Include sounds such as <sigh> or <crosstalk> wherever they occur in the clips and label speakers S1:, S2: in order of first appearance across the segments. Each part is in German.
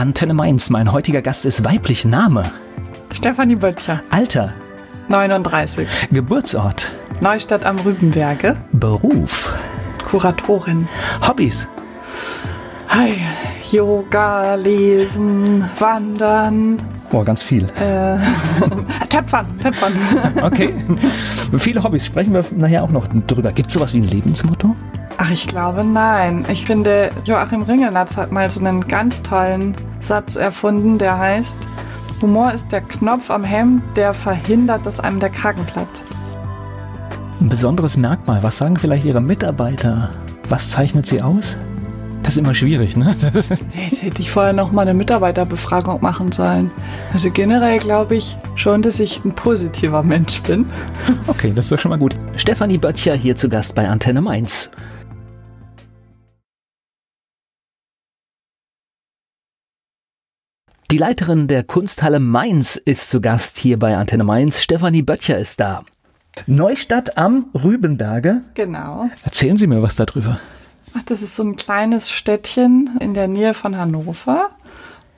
S1: Antenne Mainz. Mein heutiger Gast ist weiblich Name.
S2: Stefanie Böttcher.
S1: Alter.
S2: 39.
S1: Geburtsort.
S2: Neustadt am Rübenberge.
S1: Beruf.
S2: Kuratorin.
S1: Hobbys.
S2: Hi. Yoga, Lesen, Wandern.
S1: Boah, ganz viel.
S2: Äh, <laughs> töpfern, töpfern.
S1: Okay. Viele Hobbys. Sprechen wir nachher auch noch drüber. Gibt es sowas wie ein Lebensmotto?
S2: Ach, ich glaube nein. Ich finde, Joachim Ringelnatz hat mal so einen ganz tollen Satz erfunden, der heißt, Humor ist der Knopf am Hemd, der verhindert, dass einem der Kragen platzt.
S1: Ein besonderes Merkmal. Was sagen vielleicht Ihre Mitarbeiter? Was zeichnet Sie aus? Das ist immer schwierig, ne? <laughs>
S2: Jetzt hätte ich vorher noch mal eine Mitarbeiterbefragung machen sollen. Also generell glaube ich schon, dass ich ein positiver Mensch bin.
S1: Okay, das ist doch schon mal gut. Stefanie Böttcher hier zu Gast bei Antenne Mainz. Die Leiterin der Kunsthalle Mainz ist zu Gast hier bei Antenne Mainz. Stefanie Böttcher ist da. Neustadt am Rübenberge.
S2: Genau.
S1: Erzählen Sie mir was darüber.
S2: Ach, das ist so ein kleines Städtchen in der Nähe von Hannover.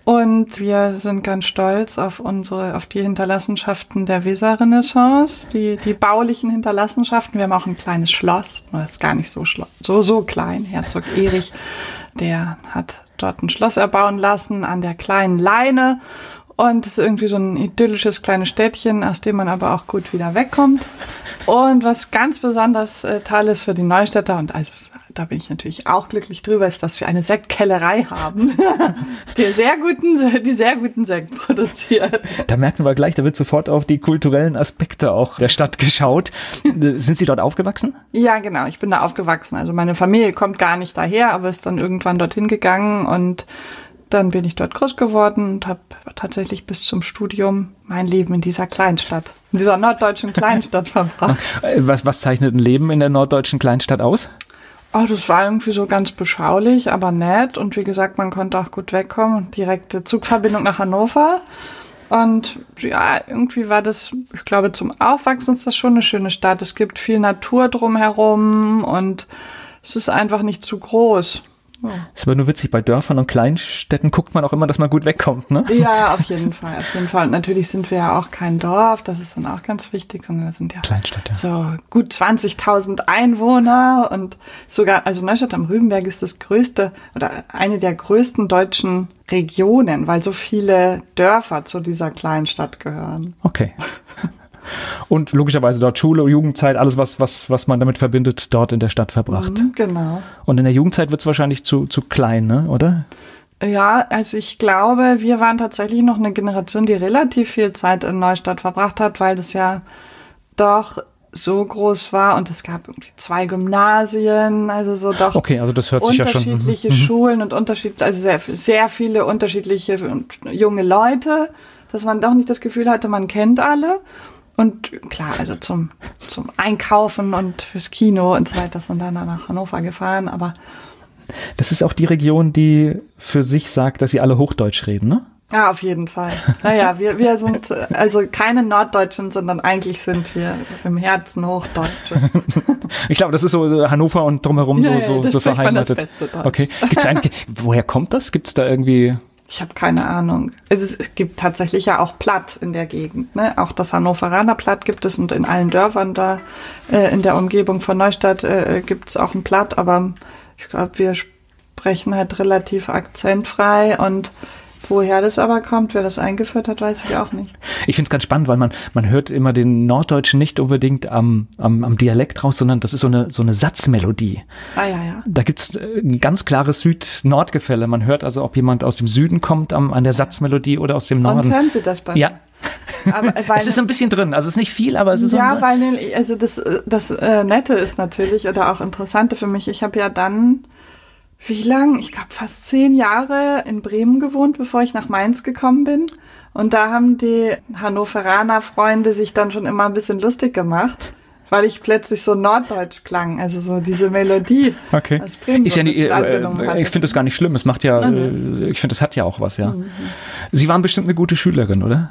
S2: Und wir sind ganz stolz auf unsere, auf die Hinterlassenschaften der Weserrenaissance, die, die baulichen Hinterlassenschaften. Wir haben auch ein kleines Schloss, das ist gar nicht so, so, so klein. Herzog Erich, der hat dort ein Schloss erbauen lassen an der kleinen Leine. Und es ist irgendwie so ein idyllisches kleines Städtchen, aus dem man aber auch gut wieder wegkommt. Und was ganz besonders äh, toll ist für die Neustädter, und also, da bin ich natürlich auch glücklich drüber, ist, dass wir eine Sektkellerei haben, <laughs> die sehr guten, die sehr guten Sekt produziert.
S1: Da merken wir gleich, da wird sofort auf die kulturellen Aspekte auch der Stadt geschaut. Sind Sie dort aufgewachsen?
S2: Ja, genau. Ich bin da aufgewachsen. Also meine Familie kommt gar nicht daher, aber ist dann irgendwann dorthin gegangen und dann bin ich dort groß geworden und habe tatsächlich bis zum Studium mein Leben in dieser Kleinstadt, in dieser norddeutschen Kleinstadt <laughs> verbracht.
S1: Was, was zeichnet ein Leben in der norddeutschen Kleinstadt aus?
S2: Oh, das war irgendwie so ganz beschaulich, aber nett. Und wie gesagt, man konnte auch gut wegkommen. Direkte Zugverbindung nach Hannover. Und ja, irgendwie war das, ich glaube, zum Aufwachsen ist das schon eine schöne Stadt. Es gibt viel Natur drumherum und es ist einfach nicht zu groß.
S1: Oh. Ist aber nur witzig, bei Dörfern und Kleinstädten guckt man auch immer, dass man gut wegkommt, ne?
S2: Ja, auf jeden Fall, auf jeden Fall. Und natürlich sind wir ja auch kein Dorf, das ist dann auch ganz wichtig, sondern wir sind ja,
S1: Kleinstadt, ja.
S2: so gut 20.000 Einwohner und sogar, also Neustadt am Rübenberg ist das größte oder eine der größten deutschen Regionen, weil so viele Dörfer zu dieser Kleinstadt gehören.
S1: Okay. <laughs> und logischerweise dort Schule, Jugendzeit, alles, was, was, was man damit verbindet, dort in der Stadt verbracht.
S2: Mhm, genau.
S1: Und in der Jugendzeit wird es wahrscheinlich zu, zu klein, ne? oder?
S2: Ja, also ich glaube, wir waren tatsächlich noch eine Generation, die relativ viel Zeit in Neustadt verbracht hat, weil das ja doch so groß war und es gab irgendwie zwei Gymnasien, also so doch
S1: okay, also das hört sich ja schon
S2: unterschiedliche mhm. Schulen und unterschiedliche, also sehr, sehr viele unterschiedliche junge Leute, dass man doch nicht das Gefühl hatte, man kennt alle. Und klar, also zum, zum Einkaufen und fürs Kino und so weiter sind dann nach Hannover gefahren, aber.
S1: Das ist auch die Region, die für sich sagt, dass sie alle Hochdeutsch reden, ne?
S2: Ja, auf jeden Fall. <laughs> Naja, wir, wir sind also keine Norddeutschen, sondern eigentlich sind wir im Herzen Hochdeutsche. <laughs>
S1: Ich glaube, das ist so Hannover und drumherum ja, so, so, so verheiratet. Das beste Deutsch. Okay. Gibt's ein, woher kommt das? Gibt es da irgendwie
S2: ich habe keine Ahnung. Es, ist, es, gibt tatsächlich ja auch Platt in der Gegend. Ne? Auch das Hannoveraner Platt gibt es und in allen Dörfern da äh, in der Umgebung von Neustadt äh, gibt es auch ein Platt. Aber ich glaube, wir sprechen halt relativ akzentfrei und Woher das aber kommt, wer das eingeführt hat, weiß ich auch nicht.
S1: Ich finde es ganz spannend, weil man, man hört immer den Norddeutschen nicht unbedingt am, am, am Dialekt raus, sondern das ist so eine, so eine Satzmelodie.
S2: Ah ja, ja.
S1: Da gibt's äh, ein ganz klares Süd-Nord-Gefälle. Man hört also, ob jemand aus dem Süden kommt am, an der Satzmelodie oder aus dem Norden. Und
S2: hören Sie das bei
S1: Ja. Aber, <laughs> es ist ein bisschen drin, also es ist nicht viel, aber es ist
S2: ja, weil also das das äh, Nette ist natürlich oder auch Interessante für mich. Ich habe ja dann wie lang? Ich glaube fast zehn Jahre in Bremen gewohnt, bevor ich nach Mainz gekommen bin. Und da haben die Hannoveraner Freunde sich dann schon immer ein bisschen lustig gemacht, weil ich plötzlich so norddeutsch klang, also so diese Melodie.
S1: Okay. Aus Bremen ist ja nicht, äh, ich finde das gar nicht schlimm. Es macht ja, mhm. ich finde, das hat ja auch was, ja. Mhm. Sie waren bestimmt eine gute Schülerin, oder?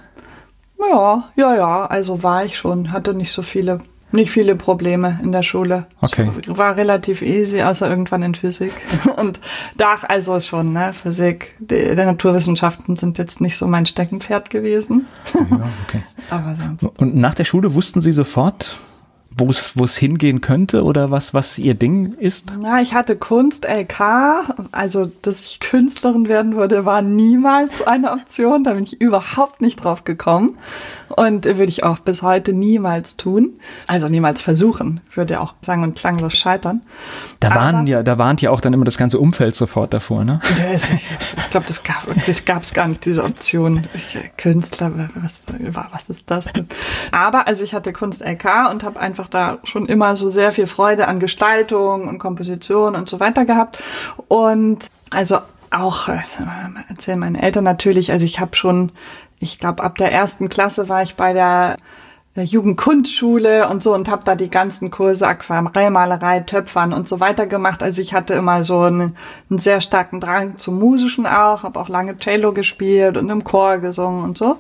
S2: Ja, ja, ja. Also war ich schon. Hatte nicht so viele Nicht viele Probleme in der Schule.
S1: Okay.
S2: Ich war relativ easy, außer irgendwann in Physik. <laughs> Und da, also schon, ne, Physik, die, die Naturwissenschaften sind jetzt nicht so mein Steckenpferd gewesen.
S1: Ja, okay. <laughs>
S2: Aber sonst.
S1: Und nach der Schule wussten Sie sofort, wo es wo es hingehen könnte oder was was Ihr Ding ist?
S2: Na, ich hatte Kunst LK, also dass ich Künstlerin werden würde, war niemals eine Option. Da bin ich überhaupt nicht drauf gekommen und würde ich auch bis heute niemals tun. Also niemals versuchen. Würde auch sang- und klanglos scheitern.
S1: Da waren
S2: Aber-
S1: ja, da warnt ja auch dann immer das ganze Umfeld sofort davor, ne? <laughs>
S2: Das- Ich glaube, das gab das gab's gar nicht, diese Option. Äh, Künstler, was, was ist das denn? Aber also ich hatte Kunst LK und habe einfach da schon immer so sehr viel Freude an Gestaltung und Komposition und so weiter gehabt. Und also auch, äh, erzählen meine Eltern natürlich, also ich habe schon, ich glaube, ab der ersten Klasse war ich bei der der Jugendkunstschule und so und habe da die ganzen Kurse Aquarellmalerei, Töpfern und so weiter gemacht. Also ich hatte immer so einen, einen sehr starken Drang zum Musischen auch, habe auch lange Cello gespielt und im Chor gesungen und so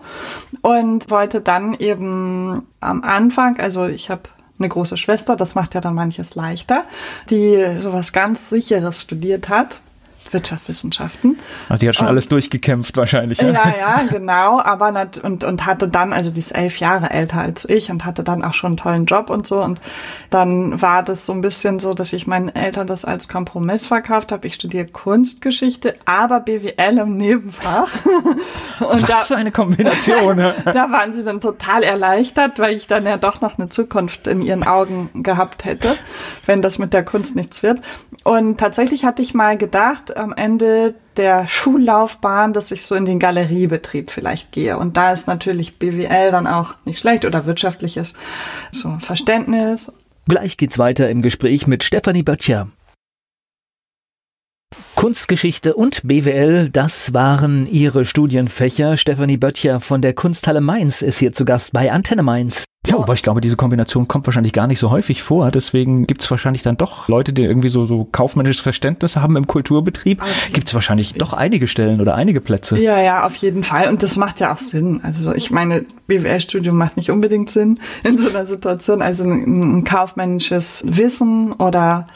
S2: und wollte dann eben am Anfang, also ich habe eine große Schwester, das macht ja dann manches leichter, die sowas ganz Sicheres studiert hat, Wirtschaftswissenschaften.
S1: Ach, die hat schon
S2: Und-
S1: alles durchgekämpft wahrscheinlich.
S2: Ja, ja, genau. Aber nat und, und hatte dann, also die ist elf Jahre älter als ich und hatte dann auch schon einen tollen Job und so. Und dann war das so ein bisschen so, dass ich meinen Eltern das als Kompromiss verkauft habe. Ich studiere Kunstgeschichte, aber BWL im Nebenfach. <laughs> Und
S1: Was für eine Kombination. ne? <laughs>
S2: da waren sie dann total erleichtert, weil ich dann ja doch noch eine Zukunft in ihren Augen gehabt hätte, wenn das mit der Kunst nichts wird. Und tatsächlich hatte ich mal gedacht, am Ende der Schullaufbahn, dass ich so in den Galeriebetrieb vielleicht gehe. Und da ist natürlich BWL dann auch nicht schlecht oder wirtschaftliches so Verständnis.
S1: Gleich geht's weiter im Gespräch mit Stefanie Böttcher. Kunstgeschichte und BWL, das waren ihre Studienfächer. Stefanie Böttcher von der Kunsthalle Mainz ist hier zu Gast bei Antenne Mainz. Ja, aber ich glaube, diese Kombination kommt wahrscheinlich gar nicht so häufig vor. Deswegen gibt's wahrscheinlich dann doch Leute, die irgendwie so, so kaufmännisches Verständnis haben im Kulturbetrieb. Gibt's wahrscheinlich doch einige Stellen oder einige Plätze.
S2: Ja, ja, auf jeden Fall. Und das macht ja auch Sinn. Also so, ich meine, BWL-Studium macht nicht unbedingt Sinn in so einer Situation. Also ein, ein kaufmännisches Wissen oder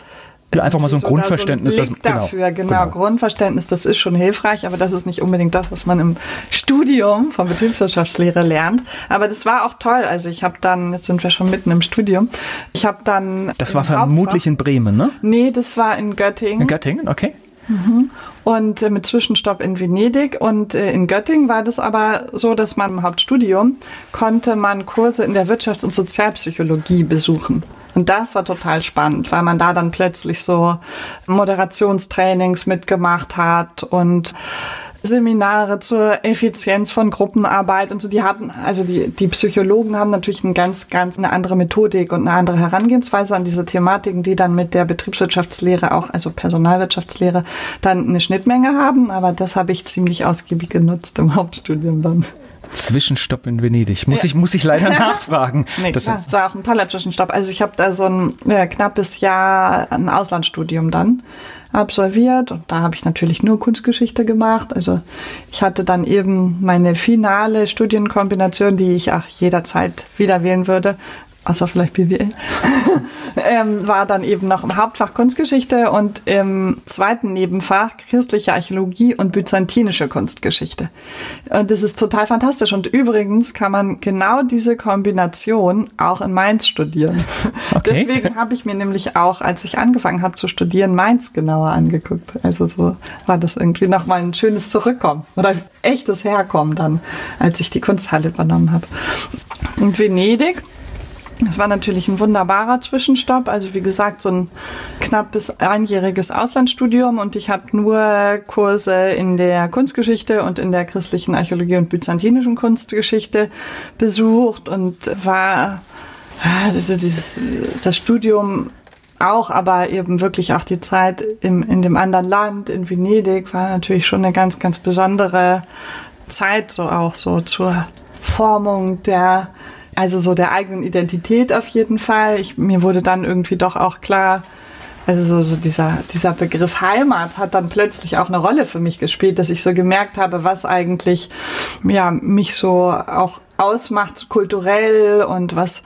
S1: Einfach mal so ein
S2: oder
S1: Grundverständnis.
S2: So ein Blick
S1: dass-
S2: dafür, genau, Grundverständnis, das ist schon hilfreich, aber das ist nicht unbedingt das, was man im Studium von Betriebswirtschaftslehre lernt. Aber das war auch toll. Also ich habe dann, jetzt sind wir schon mitten im Studium, ich habe dann.
S1: Das war vermutlich
S2: Hauptfach-
S1: in Bremen, ne?
S2: Nee, das war in Göttingen
S1: In Göttingen, okay.
S2: und äh, mit Zwischenstopp in Venedig. Und äh, in Göttingen war das aber so, dass man im Hauptstudium konnte man Kurse in der Wirtschafts- und Sozialpsychologie besuchen. Und das war total spannend, weil man da dann plötzlich so Moderationstrainings mitgemacht hat und Seminare zur Effizienz von Gruppenarbeit und so. Die hatten, also die, die Psychologen haben natürlich eine ganz, ganz eine andere Methodik und eine andere Herangehensweise an diese Thematiken, die dann mit der Betriebswirtschaftslehre auch, also Personalwirtschaftslehre, dann eine Schnittmenge haben. Aber das habe ich ziemlich ausgiebig genutzt im Hauptstudium dann.
S1: Zwischenstopp in Venedig. Muss, ich, muss ich leider <laughs> nachfragen.
S2: Nee,
S1: Das-
S2: klar, das war auch ein toller Zwischenstopp. Also ich habe da so ein äh, knappes Jahr ein Auslandsstudium dann absolviert und da habe ich natürlich nur Kunstgeschichte gemacht. Also ich hatte dann eben meine finale Studienkombination, die ich auch jederzeit wieder wählen würde. Außer vielleicht BWL, <laughs> ähm, war dann eben noch im Hauptfach Kunstgeschichte und im zweiten Nebenfach christliche Archäologie und byzantinische Kunstgeschichte. Und das ist total fantastisch. Und übrigens kann man genau diese Kombination auch in Mainz studieren. <laughs>
S1: Okay.
S2: Deswegen habe ich mir nämlich auch, als ich angefangen habe zu studieren, Mainz genauer angeguckt. Also so war das irgendwie nochmal ein schönes Zurückkommen oder echtes Herkommen dann, als ich die Kunsthalle übernommen habe. Und Venedig, das war natürlich ein wunderbarer Zwischenstopp. Also wie gesagt, so ein knappes einjähriges Auslandsstudium und ich habe nur Kurse in der Kunstgeschichte und in der christlichen Archäologie und byzantinischen Kunstgeschichte besucht und war also dieses das Studium auch, aber eben wirklich auch die Zeit im, in dem anderen Land, in Venedig, war natürlich schon eine ganz, ganz besondere Zeit, so auch so zur Formung der, also so der eigenen Identität auf jeden Fall. Ich, mir wurde dann irgendwie doch auch klar, also so, so dieser, dieser Begriff Heimat hat dann plötzlich auch eine Rolle für mich gespielt, dass ich so gemerkt habe, was eigentlich ja, mich so auch ausmacht kulturell und was,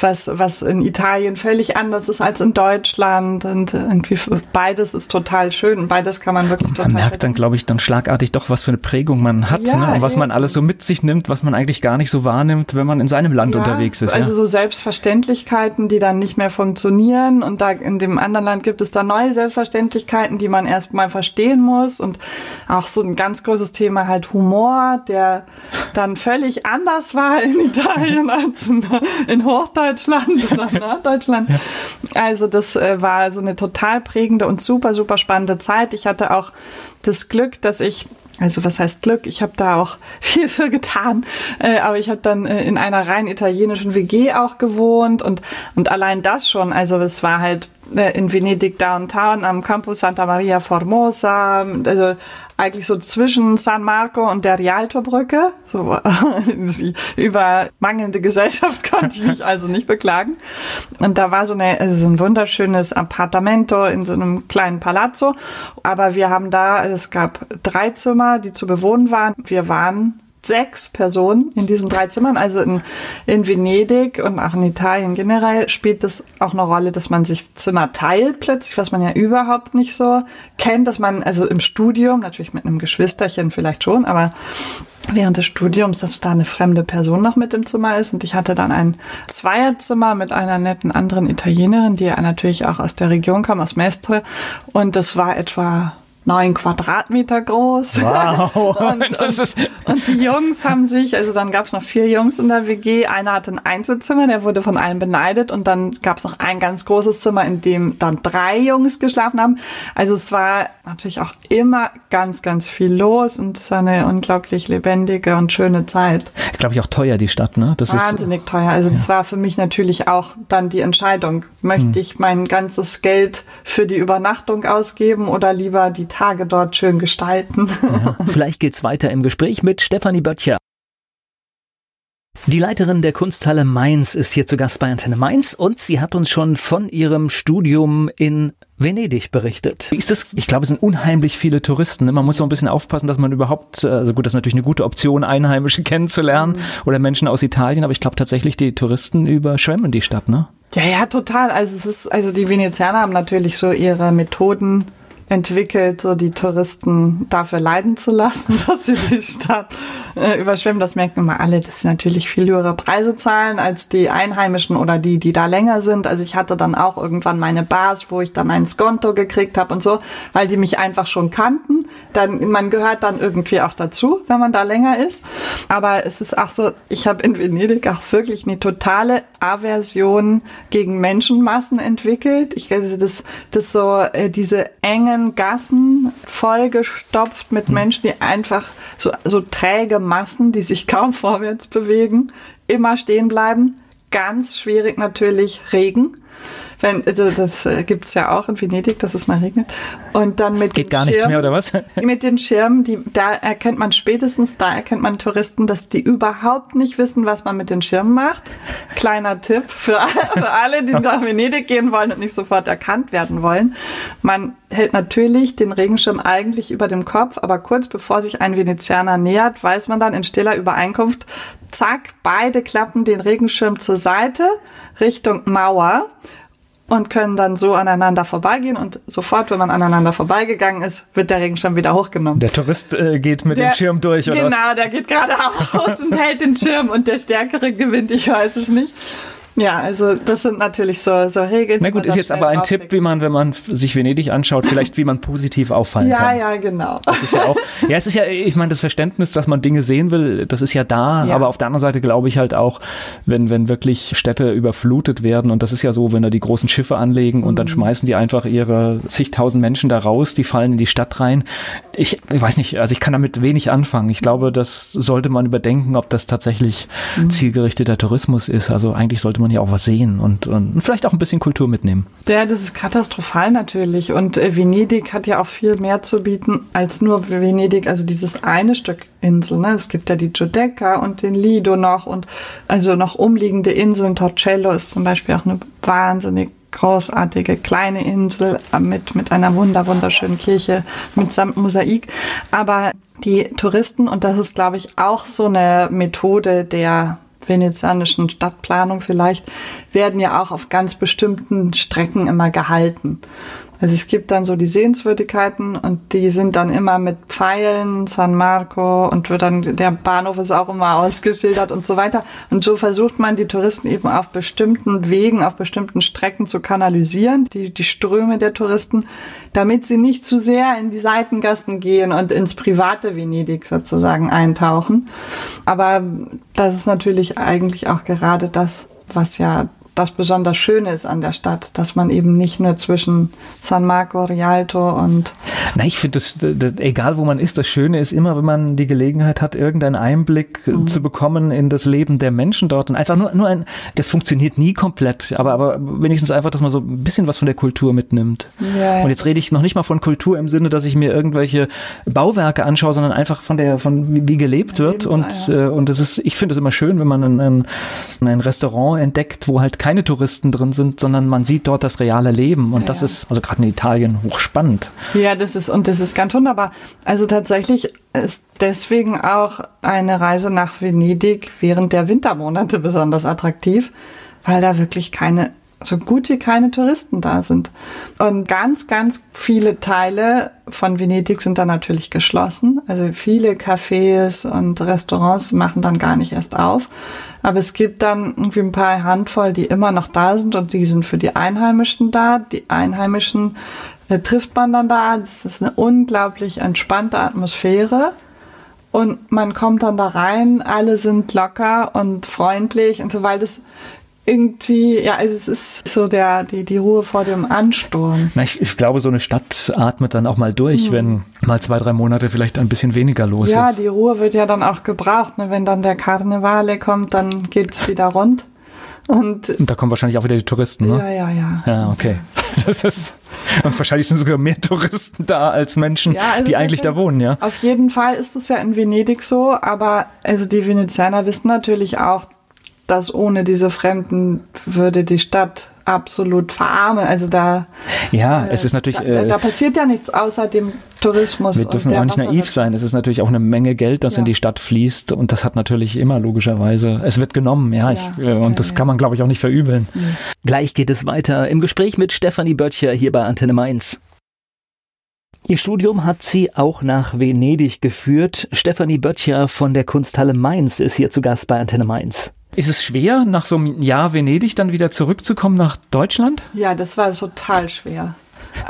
S2: was, was in Italien völlig anders ist als in Deutschland und irgendwie beides ist total schön und beides kann man wirklich total
S1: Man merkt dann, glaube ich, dann schlagartig doch, was für eine Prägung man hat ja, ne? und was eben. man alles so mit sich nimmt, was man eigentlich gar nicht so wahrnimmt, wenn man in seinem Land ja, unterwegs ist.
S2: Also ja. so Selbstverständlichkeiten, die dann nicht mehr funktionieren und da in dem anderen Land gibt es da neue Selbstverständlichkeiten, die man erst mal verstehen muss und auch so ein ganz großes Thema halt Humor, der dann völlig anders war in Italien als in, in Hochdeutschland oder Norddeutschland. Also das äh, war so eine total prägende und super, super spannende Zeit. Ich hatte auch das Glück, dass ich also was heißt Glück? Ich habe da auch <laughs> viel für getan, äh, aber ich habe dann äh, in einer rein italienischen WG auch gewohnt und und allein das schon. Also es war halt in Venedig Downtown am Campus Santa Maria Formosa, also eigentlich so zwischen San Marco und der Rialto-Brücke. So, <laughs> über mangelnde Gesellschaft <laughs> konnte ich mich also nicht beklagen. Und da war so, eine, also so ein wunderschönes Appartamento in so einem kleinen Palazzo. Aber wir haben da, es gab drei Zimmer, die zu bewohnen waren. Wir waren sechs Personen in diesen drei Zimmern. Also in, in Venedig und auch in Italien generell spielt das auch eine Rolle, dass man sich Zimmer teilt plötzlich, was man ja überhaupt nicht so kennt, dass man also im Studium, natürlich mit einem Geschwisterchen vielleicht schon, aber während des Studiums, dass da eine fremde Person noch mit im Zimmer ist. Und ich hatte dann ein Zweierzimmer mit einer netten anderen Italienerin, die ja natürlich auch aus der Region kam, aus Mestre. Und das war etwa neun Quadratmeter groß. Wow. <laughs> und, <laughs> und, und, die Jungs haben sich, also dann gab es noch vier Jungs in der WG. Einer hatte ein Einzelzimmer, der wurde von allen beneidet. Und dann gab es noch ein ganz großes Zimmer, in dem dann drei Jungs geschlafen haben. Also es war natürlich auch immer ganz, ganz viel los und es war eine unglaublich lebendige und schöne Zeit.
S1: Glaube ich auch teuer, die Stadt, ne?
S2: Das Wahnsinnig ist, teuer. Also ja. das war für mich natürlich auch dann die Entscheidung. Möchte hm. ich mein ganzes Geld für die Übernachtung ausgeben oder lieber die Tage dort schön gestalten.
S1: Ja, <laughs> vielleicht geht's weiter im Gespräch mit Stefanie Böttcher. Die Leiterin der Kunsthalle Mainz ist hier zu Gast bei Antenne Mainz und sie hat uns schon von ihrem Studium in Venedig berichtet. Wie ist das? Ich glaube, es sind unheimlich viele Touristen. Ne? Man muss so ein bisschen aufpassen, dass man überhaupt, also gut, das ist natürlich eine gute Option, Einheimische <laughs> kennenzulernen mhm. oder Menschen aus Italien, aber ich glaube tatsächlich, die Touristen überschwemmen die Stadt, ne?
S2: Ja, ja, total. Also es ist, also die Venezianer haben natürlich so ihre Methoden entwickelt, so die Touristen dafür leiden zu lassen, <laughs> dass sie die Stadt äh, überschwemmen. Das merken immer alle, dass sie natürlich viel höhere Preise zahlen als die Einheimischen oder die, die da länger sind. Also ich hatte dann auch irgendwann meine Bars, wo ich dann ein Skonto gekriegt habe und so, weil die mich einfach schon kannten. Dann, man gehört dann irgendwie auch dazu, wenn man da länger ist. Aber es ist auch so, ich habe in Venedig auch wirklich eine totale Aversion gegen Menschenmassen entwickelt. Ich also das, das so äh, diese engen engen Gassen vollgestopft mit hm. Menschen, die einfach so, so träge Massen, die sich kaum <laughs> vorwärts bewegen, immer stehen bleiben. Ganz schwierig natürlich Regen. Wenn, also das äh, gibt es ja auch in Venedig, dass es mal regnet. Und dann mit
S1: Geht gar Schirm, nichts mehr, oder was? <laughs>
S2: mit den Schirmen, die, da erkennt man spätestens, da erkennt man Touristen, dass die überhaupt nicht wissen, was man mit den Schirmen macht. Kleiner Tipp für, <laughs> für alle, die nach Venedig gehen wollen und nicht sofort erkannt werden wollen. Man hält natürlich den Regenschirm eigentlich über dem Kopf, aber kurz bevor sich ein Venezianer nähert, weiß man dann in stiller Übereinkunft, zack, beide klappen den Regenschirm zur Seite Richtung Mauer und können dann so aneinander vorbeigehen und sofort, wenn man aneinander vorbeigegangen ist, wird der Regenschirm wieder hochgenommen.
S1: Der Tourist äh, geht mit der, dem Schirm durch, oder?
S2: Genau, was? der geht geradeaus <laughs> und hält den Schirm und der Stärkere gewinnt, ich weiß es nicht. Ja, also das sind natürlich so, so Regeln.
S1: Na gut, ist jetzt aber ein Tipp, wie man, wenn man sich Venedig anschaut, vielleicht wie man positiv auffallen
S2: ja,
S1: kann.
S2: Ja, ja, genau.
S1: Das ist ja auch, ja, es ist ja, ich meine, das Verständnis, dass man Dinge sehen will, das ist ja da, ja. aber auf der anderen Seite glaube ich halt auch, wenn, wenn wirklich Städte überflutet werden und das ist ja so, wenn da die großen Schiffe anlegen mhm. und dann mhm. schmeißen die einfach ihre zigtausend Menschen da raus, die fallen in die Stadt rein. Ich, ich weiß nicht, also ich kann damit wenig anfangen. Ich glaube, das sollte man überdenken, ob das tatsächlich mhm. zielgerichteter Tourismus ist. Also eigentlich sollte man ja auch was sehen und, und vielleicht auch ein bisschen Kultur mitnehmen.
S2: Ja, das ist katastrophal natürlich. Und äh, Venedig hat ja auch viel mehr zu bieten als nur Venedig, also dieses eine Stück Insel. Ne? Es gibt ja die Giudecca und den Lido noch und also noch umliegende Inseln. Torcello ist zum Beispiel auch eine wahnsinnig großartige kleine Insel mit, mit einer wunder, wunderschönen Kirche mitsamt Mosaik. Aber die Touristen, und das ist, glaube ich, auch so eine Methode der venezianischen Stadtplanung vielleicht, werden ja auch auf ganz bestimmten Strecken immer gehalten. Also es gibt dann so die Sehenswürdigkeiten und die sind dann immer mit Pfeilen, San Marco und wird dann, der Bahnhof ist auch immer ausgeschildert und so weiter. Und so versucht man die Touristen eben auf bestimmten Wegen, auf bestimmten Strecken zu kanalisieren, die, die Ströme der Touristen, damit sie nicht zu sehr in die Seitengassen gehen und ins private Venedig sozusagen eintauchen. Aber das ist natürlich eigentlich auch gerade das, was ja das besonders Schöne ist an der Stadt, dass man eben nicht nur zwischen San Marco, Rialto und.
S1: Na, ich finde, das, das, egal wo man ist, das Schöne ist immer, wenn man die Gelegenheit hat, irgendeinen Einblick mhm. zu bekommen in das Leben der Menschen dort und einfach nur, nur ein, das funktioniert nie komplett, aber, aber wenigstens einfach, dass man so ein bisschen was von der Kultur mitnimmt. Ja, ja. Und jetzt rede ich noch nicht mal von Kultur im Sinne, dass ich mir irgendwelche Bauwerke anschaue, sondern einfach von der, von wie, wie gelebt wird. Und, äh, und es ist, ich finde es immer schön, wenn man ein, ein, ein Restaurant entdeckt, wo halt keine Touristen drin sind, sondern man sieht dort das reale Leben. Und ja. das ist, also gerade in Italien, hochspannend.
S2: Ja, das ist, und das ist ganz wunderbar. Also tatsächlich ist deswegen auch eine Reise nach Venedig während der Wintermonate besonders attraktiv, weil da wirklich keine so gut wie keine Touristen da sind. Und ganz, ganz viele Teile von Venedig sind dann natürlich geschlossen. Also viele Cafés und Restaurants machen dann gar nicht erst auf. Aber es gibt dann irgendwie ein paar Handvoll, die immer noch da sind und die sind für die Einheimischen da. Die Einheimischen äh, trifft man dann da. Das ist eine unglaublich entspannte Atmosphäre. Und man kommt dann da rein, alle sind locker und freundlich und so, weil das irgendwie, ja, also es ist so der, die, die Ruhe vor dem Ansturm.
S1: Na, ich, ich glaube, so eine Stadt atmet dann auch mal durch, mhm. wenn mal zwei, drei Monate vielleicht ein bisschen weniger los
S2: ja,
S1: ist.
S2: Ja, die Ruhe wird ja dann auch gebraucht. Ne? Wenn dann der Karnevale kommt, dann geht's wieder rund. Und,
S1: und, da kommen wahrscheinlich auch wieder die Touristen, ne?
S2: Ja, ja, ja.
S1: Ja, okay. <laughs> Das ist, und wahrscheinlich sind sogar mehr Touristen da als Menschen, ja, also die eigentlich da wohnen, ja.
S2: Auf jeden Fall ist es ja in Venedig so, aber also die Venezianer wissen natürlich auch, dass ohne diese Fremden würde die Stadt absolut verarmen. Also da,
S1: ja, äh, es ist natürlich,
S2: da, da, da, passiert ja nichts außer dem Tourismus.
S1: Wir dürfen auch nicht naiv sein. Es ist natürlich auch eine Menge Geld, das ja. in die Stadt fließt und das hat natürlich immer logischerweise, es wird genommen, ja, ja. Ich, äh, und das kann man glaube ich auch nicht verübeln. Gleich geht es weiter im Gespräch mit Stefanie Böttcher hier bei Antenne Mainz. Ihr Studium hat sie auch nach Venedig geführt. Stefanie Böttcher von der Kunsthalle Mainz ist hier zu Gast bei Antenne Mainz. Ist es schwer, nach so einem Jahr Venedig dann wieder zurückzukommen nach Deutschland?
S2: Ja, das war total schwer.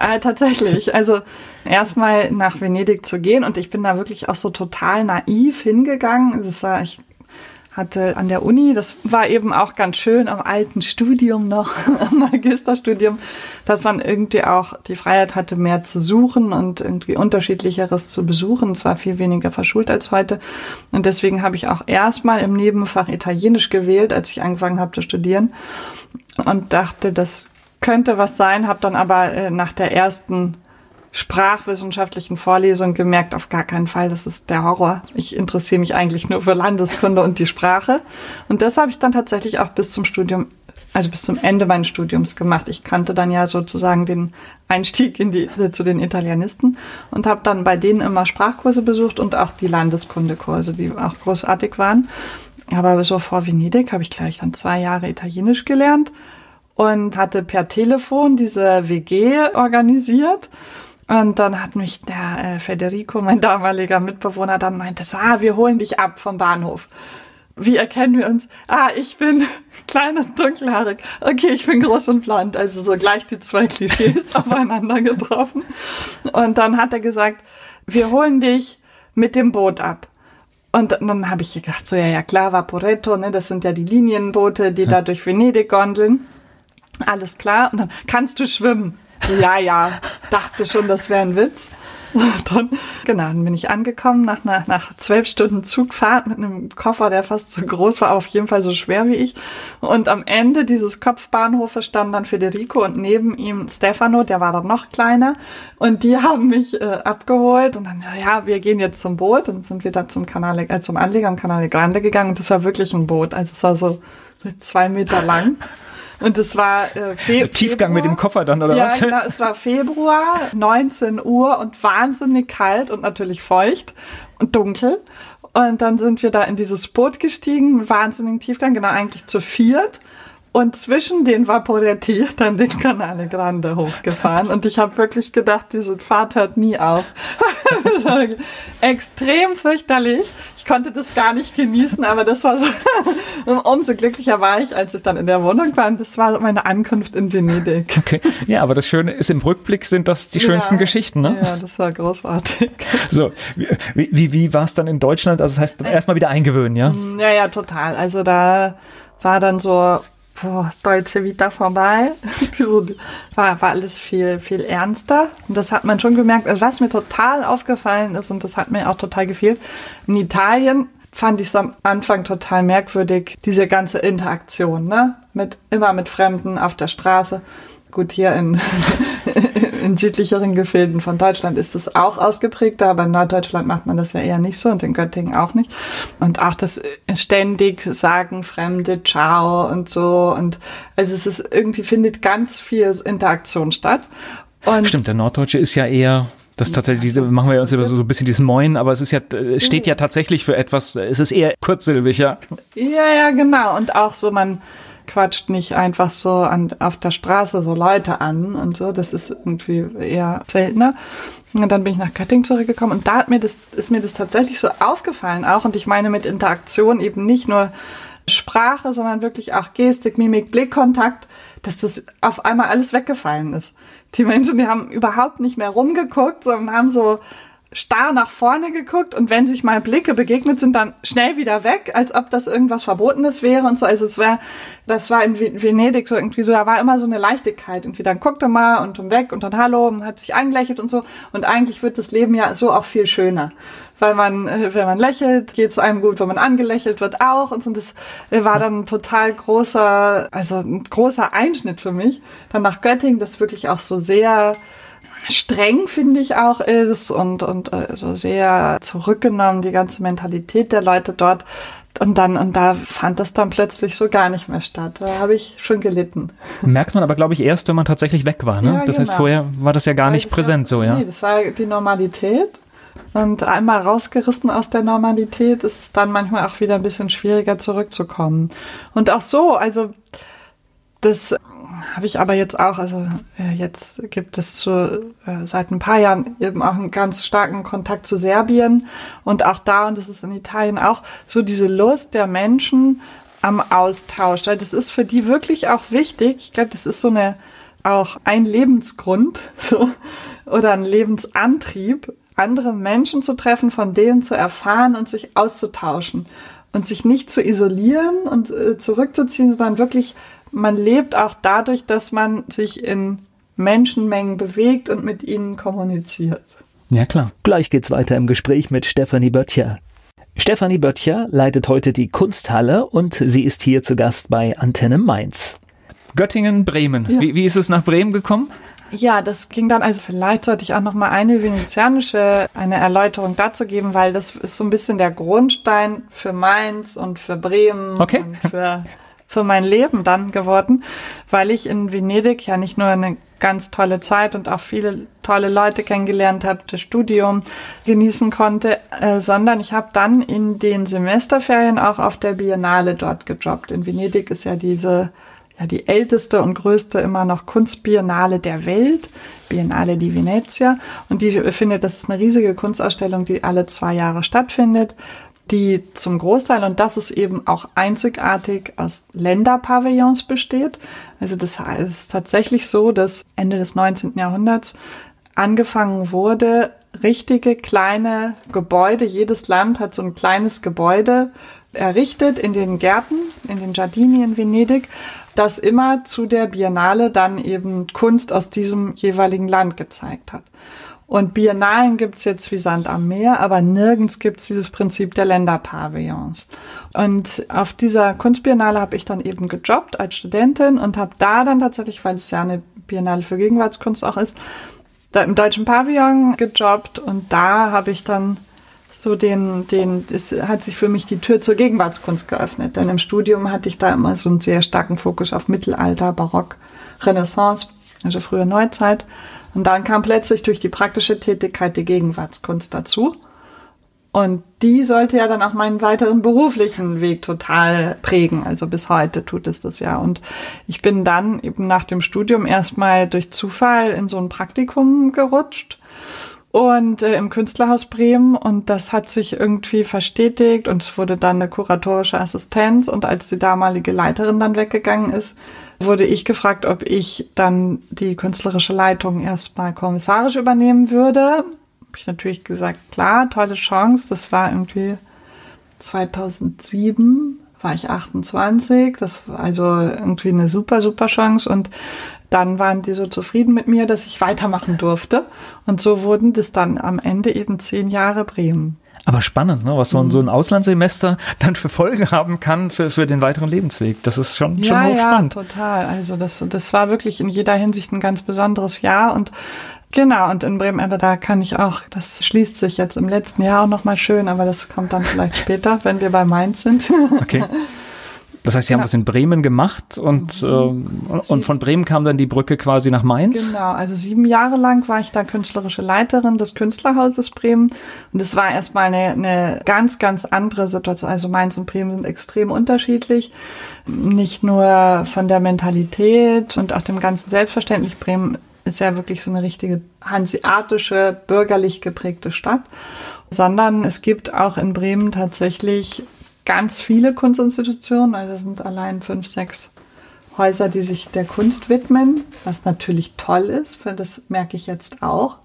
S2: Äh, tatsächlich. Also erstmal nach Venedig zu gehen und ich bin da wirklich auch so total naiv hingegangen. Das war, ich hatte an der Uni, das war eben auch ganz schön am alten Studium noch, <laughs> am Magisterstudium, dass man irgendwie auch die Freiheit hatte, mehr zu suchen und irgendwie unterschiedlicheres zu besuchen. Es war viel weniger verschult als heute. Und deswegen habe ich auch erstmal im Nebenfach Italienisch gewählt, als ich angefangen habe zu studieren und dachte, das könnte was sein, habe dann aber äh, nach der ersten sprachwissenschaftlichen Vorlesung gemerkt, auf gar keinen Fall, das ist der Horror. Ich interessiere mich eigentlich nur für Landeskunde und die Sprache. Und das habe ich dann tatsächlich auch bis zum Studium, also bis zum Ende meines Studiums gemacht. Ich kannte dann ja sozusagen den Einstieg in die, zu den Italienisten und habe dann bei denen immer Sprachkurse besucht und auch die Landeskundekurse, die auch großartig waren. Aber so vor Venedig habe ich gleich dann zwei Jahre Italienisch gelernt und hatte per Telefon diese WG organisiert und dann hat mich der äh, Federico, mein damaliger Mitbewohner, dann meinte, ah, wir holen dich ab vom Bahnhof. Wie erkennen wir uns? Ah, ich bin <laughs> klein und dunkelhaarig. Okay, ich bin groß und blond. Also so gleich die zwei Klischees <laughs> aufeinander getroffen. Und dann hat er gesagt, wir holen dich mit dem Boot ab. Und dann habe ich gedacht, so ja, ja klar, Vaporetto, ne, das sind ja die Linienboote, die ja. da durch Venedig gondeln. Alles klar. Und dann kannst du schwimmen. Ja, ja, dachte schon, das wäre ein Witz. Dann, genau, dann bin ich angekommen nach, einer, nach zwölf Stunden Zugfahrt mit einem Koffer, der fast so groß war, auf jeden Fall so schwer wie ich. Und am Ende dieses Kopfbahnhofes stand dann Federico und neben ihm Stefano, der war dann noch kleiner. Und die haben mich äh, abgeholt und dann, ja, wir gehen jetzt zum Boot. Und sind dann zum Kanale, äh, zum Anleger am Canale Grande gegangen. Und das war wirklich ein Boot. Also es war so zwei Meter lang Und es war
S1: äh, Fe Tiefgang Februar. mit dem Koffer dann, oder
S2: ja,
S1: was?
S2: Ja, genau, es war Februar, 19 Uhr und wahnsinnig kalt und natürlich feucht und dunkel. Und dann sind wir da in dieses Boot gestiegen, wahnsinnigen Tiefgang, genau eigentlich zu viert und zwischen den Vaporetti <laughs> dann den Canale Grande hochgefahren. Und ich habe wirklich gedacht, diese Fahrt hört nie auf. <laughs> extrem fürchterlich. Ich konnte das gar nicht genießen, aber das war so. <laughs> umso glücklicher war ich, als ich dann in der Wohnung war. Und das war meine Ankunft in Venedig.
S1: Okay. Ja, aber das Schöne ist, im Rückblick sind das die schönsten
S2: ja,
S1: Geschichten, ne?
S2: Ja, das war großartig.
S1: So, wie, wie, wie war es dann in Deutschland? Also, das heißt, erstmal wieder eingewöhnen, ja?
S2: Ja, ja, total. Also, da war dann so boah, deutsche Vita vorbei. <laughs> war, war alles viel, viel ernster. Und das hat man schon gemerkt. Also was mir total aufgefallen ist, und das hat mir auch total gefehlt, in Italien fand ich es am Anfang total merkwürdig, diese ganze Interaktion, ne? Mit, immer mit Fremden auf der Straße. Gut, hier in, <laughs> in südlicheren Gefilden von Deutschland ist das auch ausgeprägter, aber in Norddeutschland macht man das ja eher nicht so und in Göttingen auch nicht. Und auch das ständig sagen Fremde Ciao und so. Und also es ist irgendwie findet ganz viel Interaktion statt.
S1: Und Stimmt, der Norddeutsche ist ja eher das tatsächlich diese, machen wir uns so, so ein bisschen dieses Moin, aber es ist ja, es steht ja tatsächlich für etwas, es ist eher kurzsilbig, ja.
S2: Ja, ja, genau. Und auch so, man, quatscht nicht einfach so an, auf der Straße so Leute an und so. Das ist irgendwie eher seltener. Und dann bin ich nach Göttingen zurückgekommen und da hat mir das, ist mir das tatsächlich so aufgefallen auch. Und ich meine mit Interaktion eben nicht nur Sprache, sondern wirklich auch Gestik, Mimik, Blickkontakt, dass das auf einmal alles weggefallen ist. Die Menschen, die haben überhaupt nicht mehr rumgeguckt, sondern haben so starr nach vorne geguckt und wenn sich mal Blicke begegnet sind, dann schnell wieder weg, als ob das irgendwas Verbotenes wäre und so. Also es wäre, das war in Venedig so irgendwie so, da war immer so eine Leichtigkeit. Irgendwie dann guckt er mal und dann weg und dann Hallo und hat sich angelächelt und so. Und eigentlich wird das Leben ja so auch viel schöner. Weil man, äh, wenn man lächelt, geht es einem gut, wenn man angelächelt wird auch. Und so. das war dann ein total großer, also ein großer Einschnitt für mich. Dann nach Göttingen, das wirklich auch so sehr streng, finde ich auch ist und, und also sehr zurückgenommen, die ganze Mentalität der Leute dort. Und dann, und da fand das dann plötzlich so gar nicht mehr statt. Da habe ich schon gelitten.
S1: Merkt man aber, glaube ich, erst, wenn man tatsächlich weg war. Ne? Ja, das genau. heißt, vorher war das ja gar Weil nicht präsent ja, so, ja? Nee,
S2: das war die Normalität. Und einmal rausgerissen aus der Normalität ist es dann manchmal auch wieder ein bisschen schwieriger zurückzukommen. Und auch so, also das habe ich aber jetzt auch, also äh, jetzt gibt es zu, äh, seit ein paar Jahren eben auch einen ganz starken Kontakt zu Serbien und auch da, und das ist in Italien auch, so diese Lust der Menschen am Austausch. Das ist für die wirklich auch wichtig. Ich glaube, das ist so eine, auch ein Lebensgrund <laughs> so, oder ein Lebensantrieb, andere Menschen zu treffen, von denen zu erfahren und sich auszutauschen und sich nicht zu isolieren und äh, zurückzuziehen, sondern wirklich man lebt auch dadurch, dass man sich in Menschenmengen bewegt und mit ihnen kommuniziert.
S1: Ja, klar. Gleich geht's weiter im Gespräch mit Stefanie Böttcher. Stefanie Böttcher leitet heute die Kunsthalle und sie ist hier zu Gast bei Antenne Mainz. Göttingen, Bremen. Ja. Wie, wie ist es nach Bremen gekommen?
S2: Ja, das ging dann, also vielleicht sollte ich auch noch mal eine venezianische, eine Erläuterung dazu geben, weil das ist so ein bisschen der Grundstein für Mainz und für Bremen
S1: okay.
S2: und für für mein Leben dann geworden, weil ich in Venedig ja nicht nur eine ganz tolle Zeit und auch viele tolle Leute kennengelernt habe, das Studium genießen konnte, äh, sondern ich habe dann in den Semesterferien auch auf der Biennale dort gejobbt. In Venedig ist ja diese ja die älteste und größte immer noch Kunstbiennale der Welt, Biennale di Venezia. Und die findet, das ist eine riesige Kunstausstellung, die alle zwei Jahre stattfindet die zum Großteil, und das ist eben auch einzigartig, aus Länderpavillons besteht. Also das ist tatsächlich so, dass Ende des 19. Jahrhunderts angefangen wurde, richtige kleine Gebäude, jedes Land hat so ein kleines Gebäude errichtet in den Gärten, in den Giardini in Venedig, das immer zu der Biennale dann eben Kunst aus diesem jeweiligen Land gezeigt hat. Und Biennalen gibt's jetzt wie Sand am Meer, aber nirgends gibt's dieses Prinzip der Länderpavillons. Und auf dieser Kunstbiennale habe ich dann eben gejobbt als Studentin und habe da dann tatsächlich, weil es ja eine Biennale für Gegenwartskunst auch ist, da im deutschen Pavillon gejobbt und da habe ich dann so den, den, es hat sich für mich die Tür zur Gegenwartskunst geöffnet. Denn im Studium hatte ich da immer so einen sehr starken Fokus auf Mittelalter, Barock, Renaissance, also frühe Neuzeit. Und dann kam plötzlich durch die praktische Tätigkeit die Gegenwartskunst dazu. Und die sollte ja dann auch meinen weiteren beruflichen Weg total prägen. Also bis heute tut es das ja. Und ich bin dann eben nach dem Studium erstmal durch Zufall in so ein Praktikum gerutscht und äh, im Künstlerhaus Bremen und das hat sich irgendwie verstetigt und es wurde dann eine kuratorische Assistenz und als die damalige Leiterin dann weggegangen ist, wurde ich gefragt, ob ich dann die künstlerische Leitung erstmal kommissarisch übernehmen würde habe ich natürlich gesagt, klar, tolle Chance. Das war irgendwie 2007, war ich 28. Das war also irgendwie eine super, super Chance. Und dann waren die so zufrieden mit mir, dass ich weitermachen durfte. Und so wurden das dann am Ende eben zehn Jahre Bremen.
S1: Aber spannend, ne? was so ein, so ein Auslandssemester <laughs> dann für Folgen haben kann für, für den weiteren Lebensweg. Das ist schon, schon
S2: ja,
S1: hochspannend.
S2: Ja, total. Also das, das war wirklich in jeder Hinsicht ein ganz besonderes Jahr und Genau, und in Bremen, aber da kann ich auch, das schließt sich jetzt im letzten Jahr auch nochmal schön, aber das kommt dann vielleicht <laughs> später, wenn wir bei Mainz sind.
S1: Okay. <laughs> Das heißt, Sie haben ja. das in Bremen gemacht und, mhm. äh, und von Bremen kam dann die Brücke quasi nach Mainz?
S2: Genau, also sieben Jahre lang war ich da künstlerische Leiterin des Künstlerhauses Bremen und es war erstmal eine, eine ganz, ganz andere Situation. Also Mainz und Bremen sind extrem unterschiedlich, nicht nur von der Mentalität und auch dem ganzen Selbstverständlich. Bremen ist ja wirklich so eine richtige hanseatische, bürgerlich geprägte Stadt, sondern es gibt auch in Bremen tatsächlich ganz viele Kunstinstitutionen, also es sind allein fünf, sechs Häuser, die sich der Kunst widmen, was natürlich toll ist, weil das merke ich jetzt auch,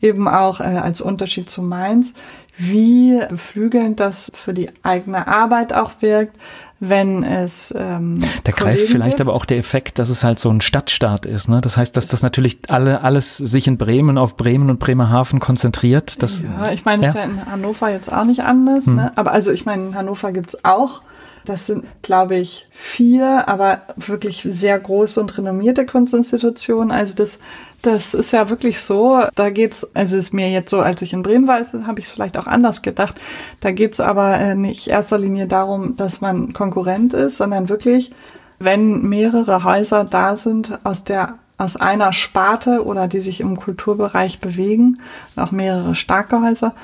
S2: eben auch äh, als Unterschied zu Mainz, wie beflügelnd das für die eigene Arbeit auch wirkt, wenn es. Ähm,
S1: da greift vielleicht gibt. aber auch der Effekt, dass es halt so ein Stadtstaat ist. Ne? Das heißt, dass das natürlich alle alles sich in Bremen auf Bremen und Bremerhaven konzentriert. Das,
S2: ja, ich meine, ja. ist ja in Hannover jetzt auch nicht anders. Hm. Ne? Aber also ich meine, in Hannover gibt's auch das sind, glaube ich, vier, aber wirklich sehr große und renommierte Kunstinstitutionen. Also das, das ist ja wirklich so. Da geht's, also ist mir jetzt so, als ich in Bremen war, habe ich es vielleicht auch anders gedacht. Da geht's aber äh, nicht erster Linie darum, dass man Konkurrent ist, sondern wirklich, wenn mehrere Häuser da sind aus der aus einer Sparte oder die sich im Kulturbereich bewegen, auch mehrere starke Häuser,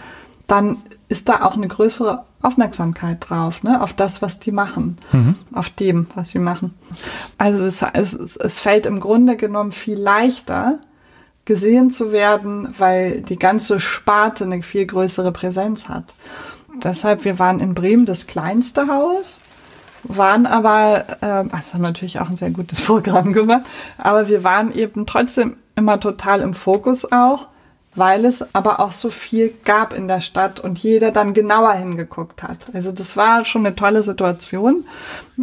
S2: dann ist da auch eine größere Aufmerksamkeit drauf, ne? auf das, was die machen, mhm. auf dem, was sie machen. Also es, es, es fällt im Grunde genommen viel leichter, gesehen zu werden, weil die ganze Sparte eine viel größere Präsenz hat. Deshalb, wir waren in Bremen das kleinste Haus, waren aber, äh, also haben natürlich auch ein sehr gutes <laughs> Programm gemacht, aber wir waren eben trotzdem immer total im Fokus auch weil es aber auch so viel gab in der Stadt und jeder dann genauer hingeguckt hat. Also das war schon eine tolle Situation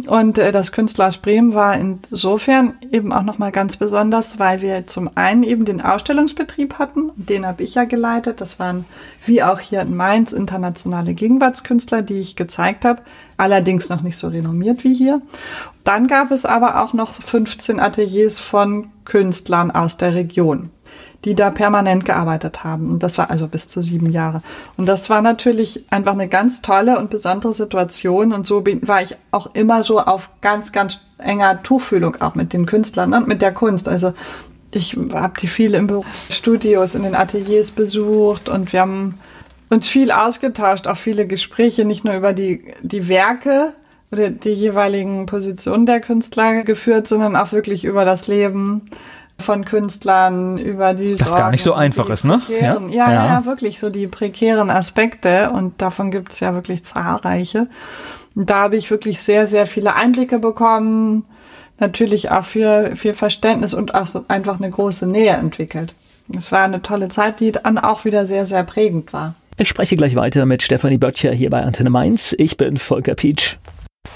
S2: und äh, das Künstlerhaus Bremen war insofern eben auch nochmal ganz besonders, weil wir zum einen eben den Ausstellungsbetrieb hatten, den habe ich ja geleitet. Das waren wie auch hier in Mainz internationale Gegenwartskünstler, die ich gezeigt habe, allerdings noch nicht so renommiert wie hier. Dann gab es aber auch noch 15 Ateliers von Künstlern aus der Region die da permanent gearbeitet haben. Und das war also bis zu sieben Jahre. Und das war natürlich einfach eine ganz tolle und besondere Situation. Und so bin, war ich auch immer so auf ganz, ganz enger Tuchfühlung auch mit den Künstlern und mit der Kunst. Also ich habe die viele im Büro, Studios, in den Ateliers besucht und wir haben uns viel ausgetauscht, auch viele Gespräche, nicht nur über die, die Werke oder die jeweiligen Positionen der Künstler geführt, sondern auch wirklich über das Leben, von Künstlern über die
S1: Das gar nicht so einfach ist, ne?
S2: Ja? Ja, ja, ja, wirklich so die prekären Aspekte und davon gibt es ja wirklich zahlreiche. Und da habe ich wirklich sehr, sehr viele Einblicke bekommen, natürlich auch für viel Verständnis und auch so einfach eine große Nähe entwickelt. Es war eine tolle Zeit, die dann auch wieder sehr, sehr prägend war.
S1: Ich spreche gleich weiter mit Stefanie Böttcher hier bei Antenne Mainz. Ich bin Volker Pietsch.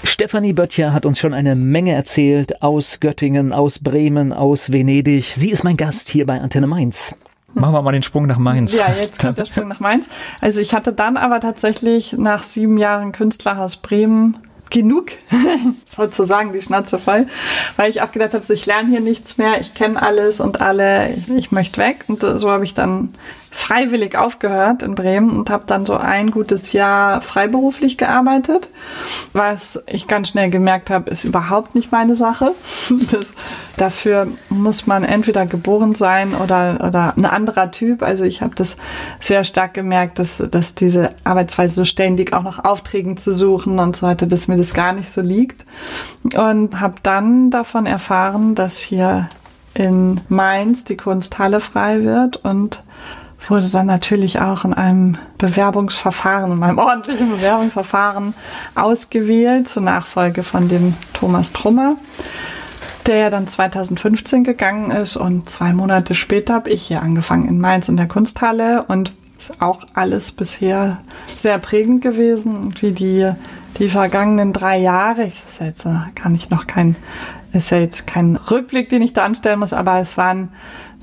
S1: Stefanie Böttcher hat uns schon eine Menge erzählt aus Göttingen, aus Bremen, aus Venedig. Sie ist mein Gast hier bei Antenne Mainz. Machen wir mal den Sprung nach Mainz.
S2: Ja, jetzt kommt der Sprung nach Mainz. Also ich hatte dann aber tatsächlich nach sieben Jahren Künstlerhaus Bremen genug, <laughs> sozusagen die Schnauze voll, weil ich auch gedacht habe, so ich lerne hier nichts mehr, ich kenne alles und alle, ich, ich möchte weg. Und so habe ich dann freiwillig aufgehört in Bremen und habe dann so ein gutes Jahr freiberuflich gearbeitet, was ich ganz schnell gemerkt habe, ist überhaupt nicht meine Sache. <laughs> Das, dafür muss man entweder geboren sein oder, oder ein anderer Typ. Also ich habe das sehr stark gemerkt, dass, dass diese Arbeitsweise so ständig auch nach Aufträgen zu suchen und so weiter, dass mir das gar nicht so liegt. Und habe dann davon erfahren, dass hier in Mainz die Kunsthalle frei wird und wurde dann natürlich auch in einem Bewerbungsverfahren, in einem ordentlichen Bewerbungsverfahren ausgewählt zur Nachfolge von dem Thomas Trummer, der ja dann 2015 gegangen ist und zwei Monate später habe ich hier angefangen in Mainz in der Kunsthalle und ist auch alles bisher sehr prägend gewesen und wie die die vergangenen drei Jahre, ich ist jetzt kann ich noch kein ist ja jetzt kein Rückblick, den ich da anstellen muss, aber es waren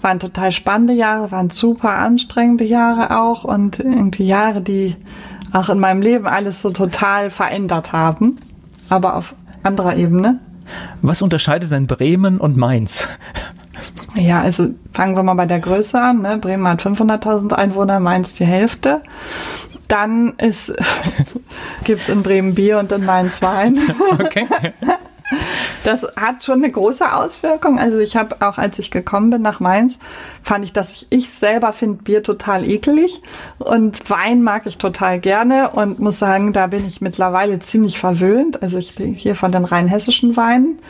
S2: waren total spannende Jahre, waren super anstrengende Jahre auch und irgendwie Jahre, die auch in meinem Leben alles so total verändert haben, aber auf anderer Ebene.
S1: Was unterscheidet denn Bremen und Mainz?
S2: Ja, also fangen wir mal bei der Größe an. Ne? Bremen hat 500.000 Einwohner, Mainz die Hälfte. Dann <laughs> gibt es in Bremen Bier und in Mainz Wein. <laughs> Okay. <laughs> Das hat schon eine große Auswirkung. Also ich habe auch, als ich gekommen bin nach Mainz, fand ich, dass ich, ich selber finde Bier total ekelig und Wein mag ich total gerne und muss sagen, da bin ich mittlerweile ziemlich verwöhnt. Also ich bin hier von den rheinhessischen Weinen,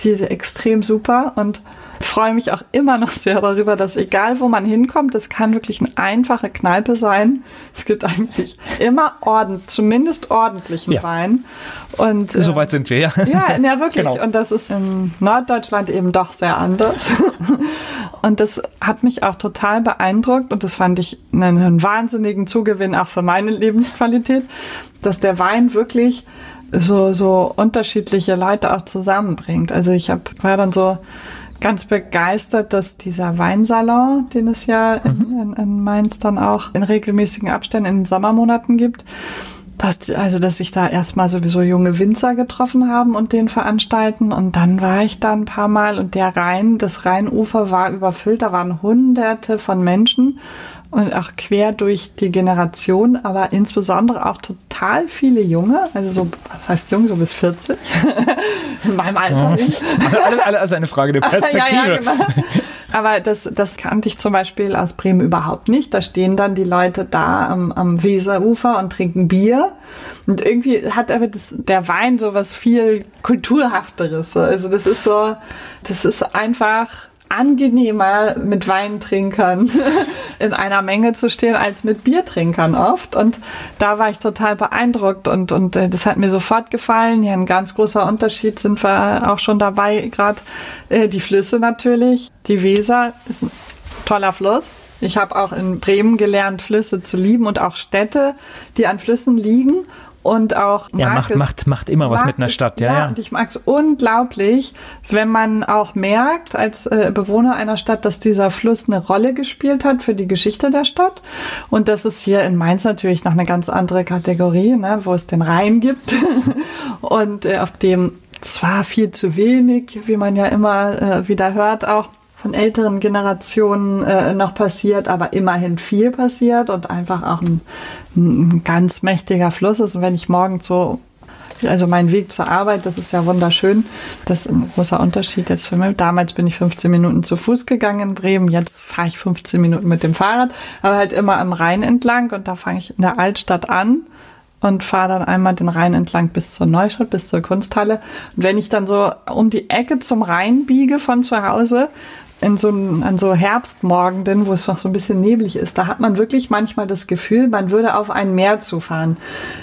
S2: die sind extrem super und freue mich auch immer noch sehr darüber, dass egal wo man hinkommt, es kann wirklich eine einfache Kneipe sein. Es gibt eigentlich immer ordentlich, zumindest ordentlichen ja. Wein.
S1: Und äh, soweit sind wir ja.
S2: Ja, ja wirklich. Genau. Und das ist in Norddeutschland eben doch sehr anders. <laughs> und das hat mich auch total beeindruckt und das fand ich einen, einen wahnsinnigen Zugewinn auch für meine Lebensqualität, dass der Wein wirklich so, so unterschiedliche Leute auch zusammenbringt. Also ich hab, war dann so ganz begeistert, dass dieser Weinsalon, den es ja in, mhm. in, in Mainz dann auch in regelmäßigen Abständen in den Sommermonaten gibt, dass, also, dass sich da erstmal sowieso junge Winzer getroffen haben und den veranstalten. Und dann war ich da ein paar Mal und der Rhein, das Rheinufer war überfüllt. Da waren hunderte von Menschen und auch quer durch die Generation, aber insbesondere auch total viele Junge, also so, was heißt jung, so bis 40, <laughs> in meinem Alter.
S1: Ja. alles, alles eine Frage der Perspektive. <laughs> ja, ja, genau.
S2: Aber das, das kannte ich zum Beispiel aus Bremen überhaupt nicht. Da stehen dann die Leute da am, am Weserufer und trinken Bier. Und irgendwie hat aber das, der Wein so was viel Kulturhafteres. Also das ist so, das ist einfach angenehmer mit Weintrinkern <laughs> in einer Menge zu stehen als mit Biertrinkern oft. Und da war ich total beeindruckt und, und äh, das hat mir sofort gefallen. Hier ein ganz großer Unterschied sind wir auch schon dabei, gerade äh, die Flüsse natürlich. Die Weser ist ein toller Fluss. Ich habe auch in Bremen gelernt, Flüsse zu lieben und auch Städte, die an Flüssen liegen und auch
S1: ja, macht, es, macht, macht immer was mit einer Stadt. Ja, ja.
S2: Und ich mag es unglaublich, wenn man auch merkt als äh, Bewohner einer Stadt, dass dieser Fluss eine Rolle gespielt hat für die Geschichte der Stadt. Und das ist hier in Mainz natürlich noch eine ganz andere Kategorie, ne, wo es den Rhein gibt <laughs> und äh, auf dem zwar viel zu wenig, wie man ja immer äh, wieder hört, auch von älteren Generationen äh, noch passiert, aber immerhin viel passiert und einfach auch ein, ein ganz mächtiger Fluss ist. Und wenn ich morgen so also mein Weg zur Arbeit, das ist ja wunderschön. Das ist ein großer Unterschied jetzt für mich. Damals bin ich 15 Minuten zu Fuß gegangen in Bremen, jetzt fahre ich 15 Minuten mit dem Fahrrad, aber halt immer am Rhein entlang und da fange ich in der Altstadt an und fahre dann einmal den Rhein entlang bis zur Neustadt, bis zur Kunsthalle. Und wenn ich dann so um die Ecke zum Rhein biege von zu Hause, in so, an so Herbstmorgenden, wo es noch so ein bisschen neblig ist, da hat man wirklich manchmal das Gefühl, man würde auf ein Meer zufahren,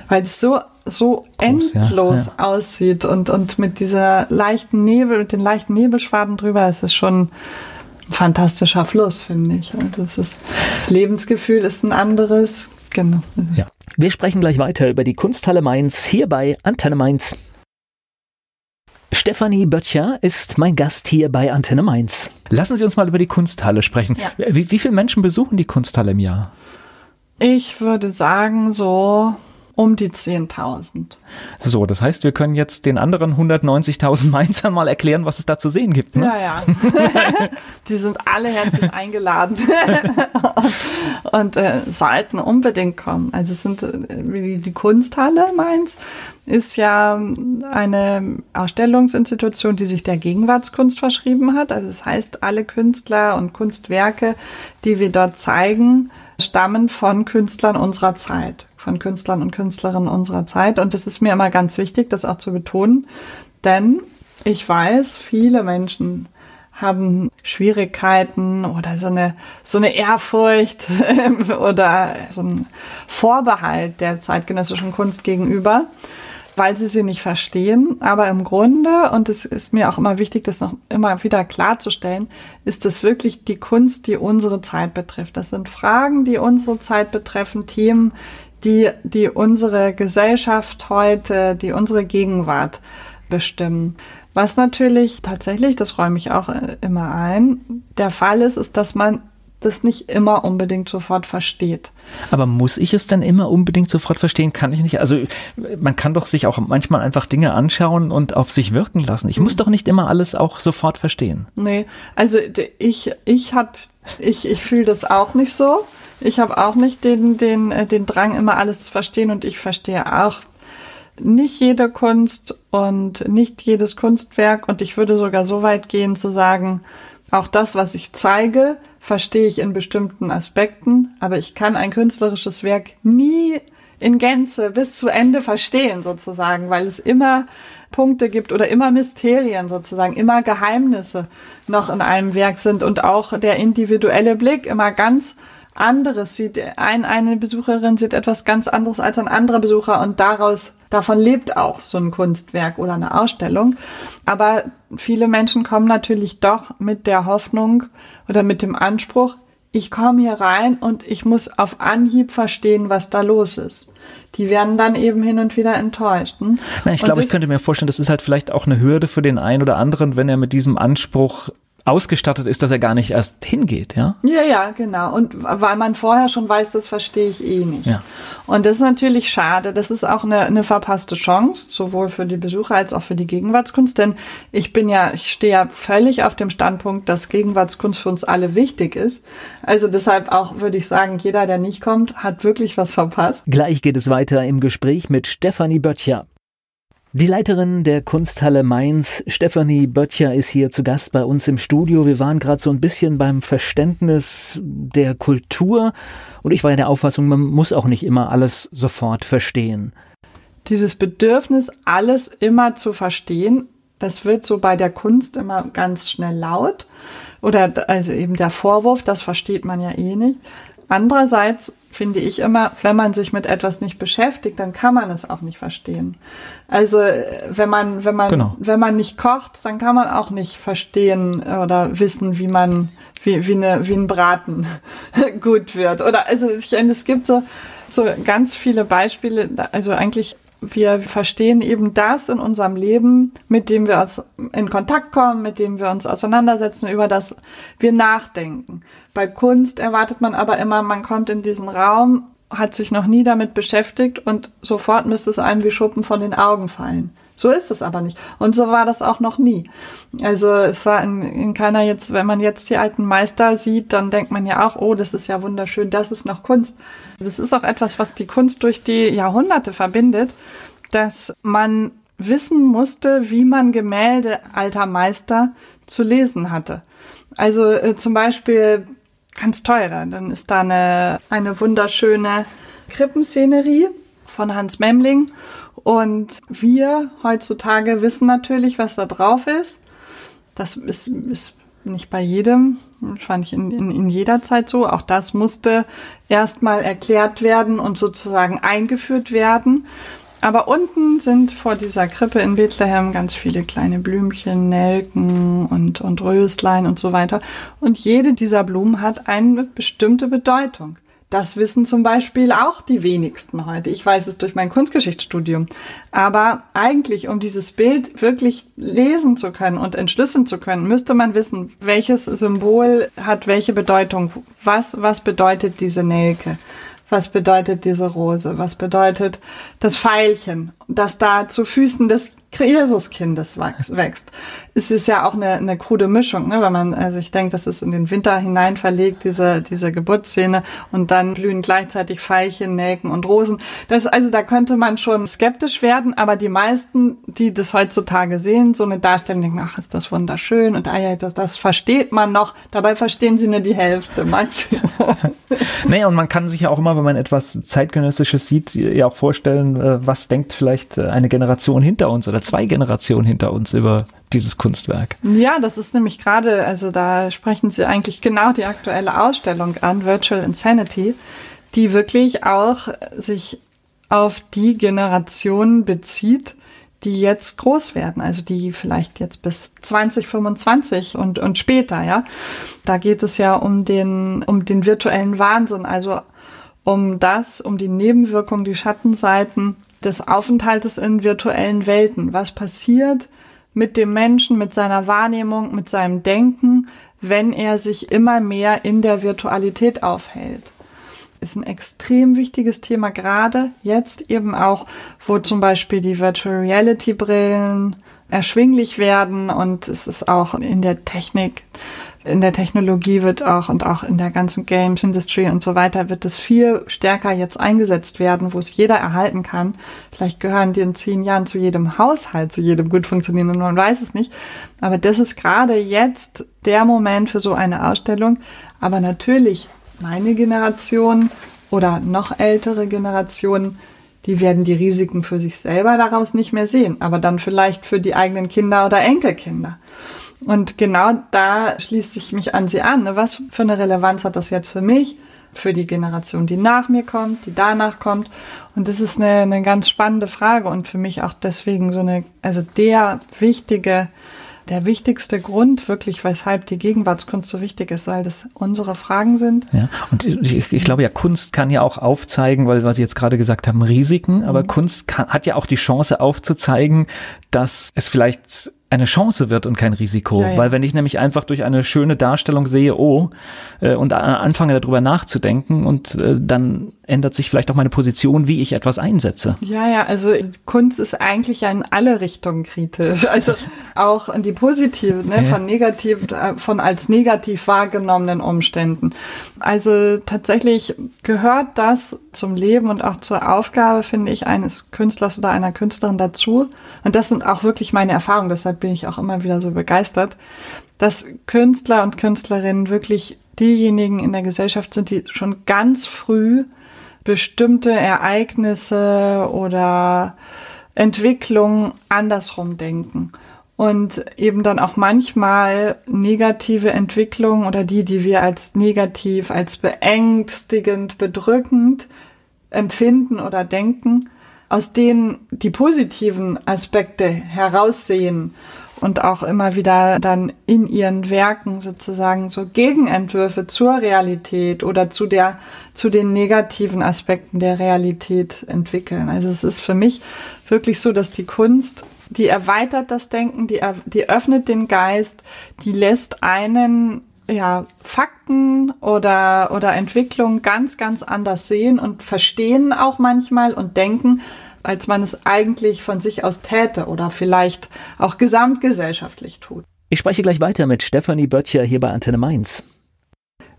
S2: weil es so so Groß, endlos ja, ja. aussieht und und mit dieser leichten Nebel, mit den leichten Nebelschwaden drüber, ist es schon ein fantastischer Fluss, finde ich. Also das, ist, das Lebensgefühl ist ein anderes. Genau.
S1: Ja. Wir sprechen gleich weiter über die Kunsthalle Mainz hier bei Antenne Mainz. Stefanie Böttcher ist mein Gast hier bei Antenne Mainz. Lassen Sie uns mal über die Kunsthalle sprechen. Ja. Wie, wie viele Menschen besuchen die Kunsthalle im Jahr?
S2: Ich würde sagen, so um die 10.000.
S1: So, das heißt, wir können jetzt den anderen 190.000 Mainzern mal erklären, was es da zu sehen gibt. Ne?
S2: Ja, ja. <laughs> die sind alle herzlich eingeladen und, <laughs> und äh, sollten unbedingt kommen. Also es sind äh, die Kunsthalle Mainz ist ja eine Ausstellungsinstitution, die sich der Gegenwartskunst verschrieben hat. Also das heißt, alle Künstler und Kunstwerke, die wir dort zeigen, stammen von Künstlern unserer Zeit, von Künstlern und Künstlerinnen unserer Zeit. Und es ist mir immer ganz wichtig, das auch zu betonen, denn ich weiß, viele Menschen haben Schwierigkeiten oder so eine, so eine Ehrfurcht <laughs> oder so ein Vorbehalt der zeitgenössischen Kunst gegenüber weil sie sie nicht verstehen. Aber im Grunde, und es ist mir auch immer wichtig, das noch immer wieder klarzustellen, ist es wirklich die Kunst, die unsere Zeit betrifft. Das sind Fragen, die unsere Zeit betreffen, Themen, die, die unsere Gesellschaft heute, die unsere Gegenwart bestimmen. Was natürlich tatsächlich, das räume ich auch immer ein, der Fall ist, ist, dass man das nicht immer unbedingt sofort versteht.
S1: Aber muss ich es dann immer unbedingt sofort verstehen? Kann ich nicht? Also man kann doch sich auch manchmal einfach Dinge anschauen und auf sich wirken lassen. Ich muss mhm. doch nicht immer alles auch sofort verstehen.
S2: Nee, also ich, ich habe, ich, ich fühle das auch nicht so. Ich habe auch nicht den, den, äh, den Drang, immer alles zu verstehen und ich verstehe auch nicht jede Kunst und nicht jedes Kunstwerk und ich würde sogar so weit gehen zu sagen, auch das, was ich zeige, verstehe ich in bestimmten Aspekten, aber ich kann ein künstlerisches Werk nie in Gänze bis zu Ende verstehen sozusagen, weil es immer Punkte gibt oder immer Mysterien sozusagen, immer Geheimnisse noch in einem Werk sind und auch der individuelle Blick immer ganz anderes sieht. Ein, eine Besucherin sieht etwas ganz anderes als ein anderer Besucher und daraus, davon lebt auch so ein Kunstwerk oder eine Ausstellung. Aber viele Menschen kommen natürlich doch mit der Hoffnung oder mit dem Anspruch, ich komme hier rein und ich muss auf Anhieb verstehen, was da los ist. Die werden dann eben hin und wieder enttäuscht. Hm?
S1: Ich glaube, ich könnte mir vorstellen, das ist halt vielleicht auch eine Hürde für den einen oder anderen, wenn er mit diesem Anspruch ausgestattet ist, dass er gar nicht erst hingeht, ja?
S2: Ja, ja, genau. Und weil man vorher schon weiß, das verstehe ich eh nicht. Ja. Und das ist natürlich schade. Das ist auch eine, eine verpasste Chance, sowohl für die Besucher als auch für die Gegenwartskunst. Denn ich bin ja, ich stehe ja völlig auf dem Standpunkt, dass Gegenwartskunst für uns alle wichtig ist. Also deshalb auch würde ich sagen, jeder, der nicht kommt, hat wirklich was verpasst.
S1: Gleich geht es weiter im Gespräch mit Stefanie Böttcher. Die Leiterin der Kunsthalle Mainz, Stefanie Böttcher, ist hier zu Gast bei uns im Studio. Wir waren gerade so ein bisschen beim Verständnis der Kultur und ich war ja der Auffassung, man muss auch nicht immer alles sofort verstehen.
S2: Dieses Bedürfnis, alles immer zu verstehen, das wird so bei der Kunst immer ganz schnell laut. Oder also eben der Vorwurf, das versteht man ja eh nicht. Andererseits finde ich immer, wenn man sich mit etwas nicht beschäftigt, dann kann man es auch nicht verstehen. Also wenn man, wenn man, genau. wenn man nicht kocht, dann kann man auch nicht verstehen oder wissen, wie man, wie, wie, eine, wie ein Braten <laughs> gut wird. Oder also ich, es gibt so, so ganz viele Beispiele, also eigentlich wir verstehen eben das in unserem Leben, mit dem wir uns in Kontakt kommen, mit dem wir uns auseinandersetzen, über das wir nachdenken. Bei Kunst erwartet man aber immer, man kommt in diesen Raum, hat sich noch nie damit beschäftigt und sofort müsste es einem wie Schuppen von den Augen fallen. So ist es aber nicht. Und so war das auch noch nie. Also es war in, in keiner jetzt, wenn man jetzt die alten Meister sieht, dann denkt man ja auch, oh, das ist ja wunderschön, das ist noch Kunst. Das ist auch etwas, was die Kunst durch die Jahrhunderte verbindet, dass man wissen musste, wie man Gemälde alter Meister zu lesen hatte. Also äh, zum Beispiel ganz teuer, dann ist da eine, eine wunderschöne Krippenszenerie von Hans Memling und wir heutzutage wissen natürlich, was da drauf ist. Das ist, ist nicht bei jedem, fand ich in, in, in jeder Zeit so. Auch das musste erstmal erklärt werden und sozusagen eingeführt werden. Aber unten sind vor dieser Krippe in Bethlehem ganz viele kleine Blümchen, Nelken und, und Röslein und so weiter. Und jede dieser Blumen hat eine bestimmte Bedeutung. Das wissen zum Beispiel auch die wenigsten heute. Ich weiß es durch mein Kunstgeschichtsstudium. Aber eigentlich, um dieses Bild wirklich lesen zu können und entschlüsseln zu können, müsste man wissen, welches Symbol hat welche Bedeutung. Was, was bedeutet diese Nelke? was bedeutet diese Rose, was bedeutet das Pfeilchen, das da zu Füßen des Jesuskindes wächst. Es ist ja auch eine, eine krude Mischung, ne? wenn man, also ich denke, das ist in den Winter hinein verlegt, diese, diese Geburtsszene und dann blühen gleichzeitig Veilchen, Nelken und Rosen. Das, also da könnte man schon skeptisch werden, aber die meisten, die das heutzutage sehen, so eine Darstellung denken, ach, ist das wunderschön und ah ja, das, das versteht man noch. Dabei verstehen sie nur die Hälfte, manche. <laughs>
S1: naja, und man kann sich ja auch immer, wenn man etwas zeitgenössisches sieht, ja auch vorstellen, äh, was denkt vielleicht äh, eine Generation hinter uns oder zwei Generationen hinter uns über dieses Kunstwerk.
S2: Ja, das ist nämlich gerade, also da sprechen Sie eigentlich genau die aktuelle Ausstellung an, Virtual Insanity, die wirklich auch sich auf die Generation bezieht, die jetzt groß werden, also die vielleicht jetzt bis 2025 und, und später, ja. Da geht es ja um den, um den virtuellen Wahnsinn, also um das, um die Nebenwirkungen, die Schattenseiten des Aufenthaltes in virtuellen Welten. Was passiert mit dem Menschen, mit seiner Wahrnehmung, mit seinem Denken, wenn er sich immer mehr in der Virtualität aufhält? Ist ein extrem wichtiges Thema, gerade jetzt eben auch, wo zum Beispiel die Virtual Reality Brillen erschwinglich werden und es ist auch in der Technik in der Technologie wird auch und auch in der ganzen Games Industry und so weiter wird es viel stärker jetzt eingesetzt werden, wo es jeder erhalten kann. Vielleicht gehören die in zehn Jahren zu jedem Haushalt, zu jedem gut funktionierenden, man weiß es nicht. Aber das ist gerade jetzt der Moment für so eine Ausstellung. Aber natürlich meine Generation oder noch ältere Generationen, die werden die Risiken für sich selber daraus nicht mehr sehen, aber dann vielleicht für die eigenen Kinder oder Enkelkinder. Und genau da schließe ich mich an Sie an. Ne? Was für eine Relevanz hat das jetzt für mich, für die Generation, die nach mir kommt, die danach kommt? Und das ist eine, eine ganz spannende Frage und für mich auch deswegen so eine, also der wichtige, der wichtigste Grund wirklich, weshalb die Gegenwartskunst so wichtig ist, weil das unsere Fragen sind.
S1: Ja, und ich, ich glaube ja, Kunst kann ja auch aufzeigen, weil was Sie jetzt gerade gesagt haben, Risiken, aber mhm. Kunst kann, hat ja auch die Chance aufzuzeigen, dass es vielleicht eine Chance wird und kein Risiko. Ja, ja. Weil wenn ich nämlich einfach durch eine schöne Darstellung sehe, oh, äh, und anfange darüber nachzudenken und äh, dann ändert sich vielleicht auch meine Position, wie ich etwas einsetze.
S2: Ja, ja, also Kunst ist eigentlich ja in alle Richtungen kritisch. <laughs> Also auch in die positive, ne, von negativ, äh, von als negativ wahrgenommenen Umständen. Also tatsächlich gehört das zum Leben und auch zur Aufgabe, finde ich, eines Künstlers oder einer Künstlerin dazu. Und das sind auch wirklich meine Erfahrungen, deshalb bin ich auch immer wieder so begeistert, dass Künstler und Künstlerinnen wirklich diejenigen in der Gesellschaft sind, die schon ganz früh bestimmte Ereignisse oder Entwicklungen andersrum denken und eben dann auch manchmal negative Entwicklungen oder die, die wir als negativ, als beängstigend, bedrückend empfinden oder denken, aus denen die positiven Aspekte heraussehen und auch immer wieder dann in ihren Werken sozusagen so Gegenentwürfe zur Realität oder zu der, zu den negativen Aspekten der Realität entwickeln. Also es ist für mich wirklich so, dass die Kunst, die erweitert das Denken, die, die öffnet den Geist, die lässt einen ja, Fakten oder, oder Entwicklungen ganz, ganz anders sehen und verstehen auch manchmal und denken, als man es eigentlich von sich aus täte oder vielleicht auch gesamtgesellschaftlich tut.
S1: Ich spreche gleich weiter mit Stefanie Böttcher hier bei Antenne Mainz.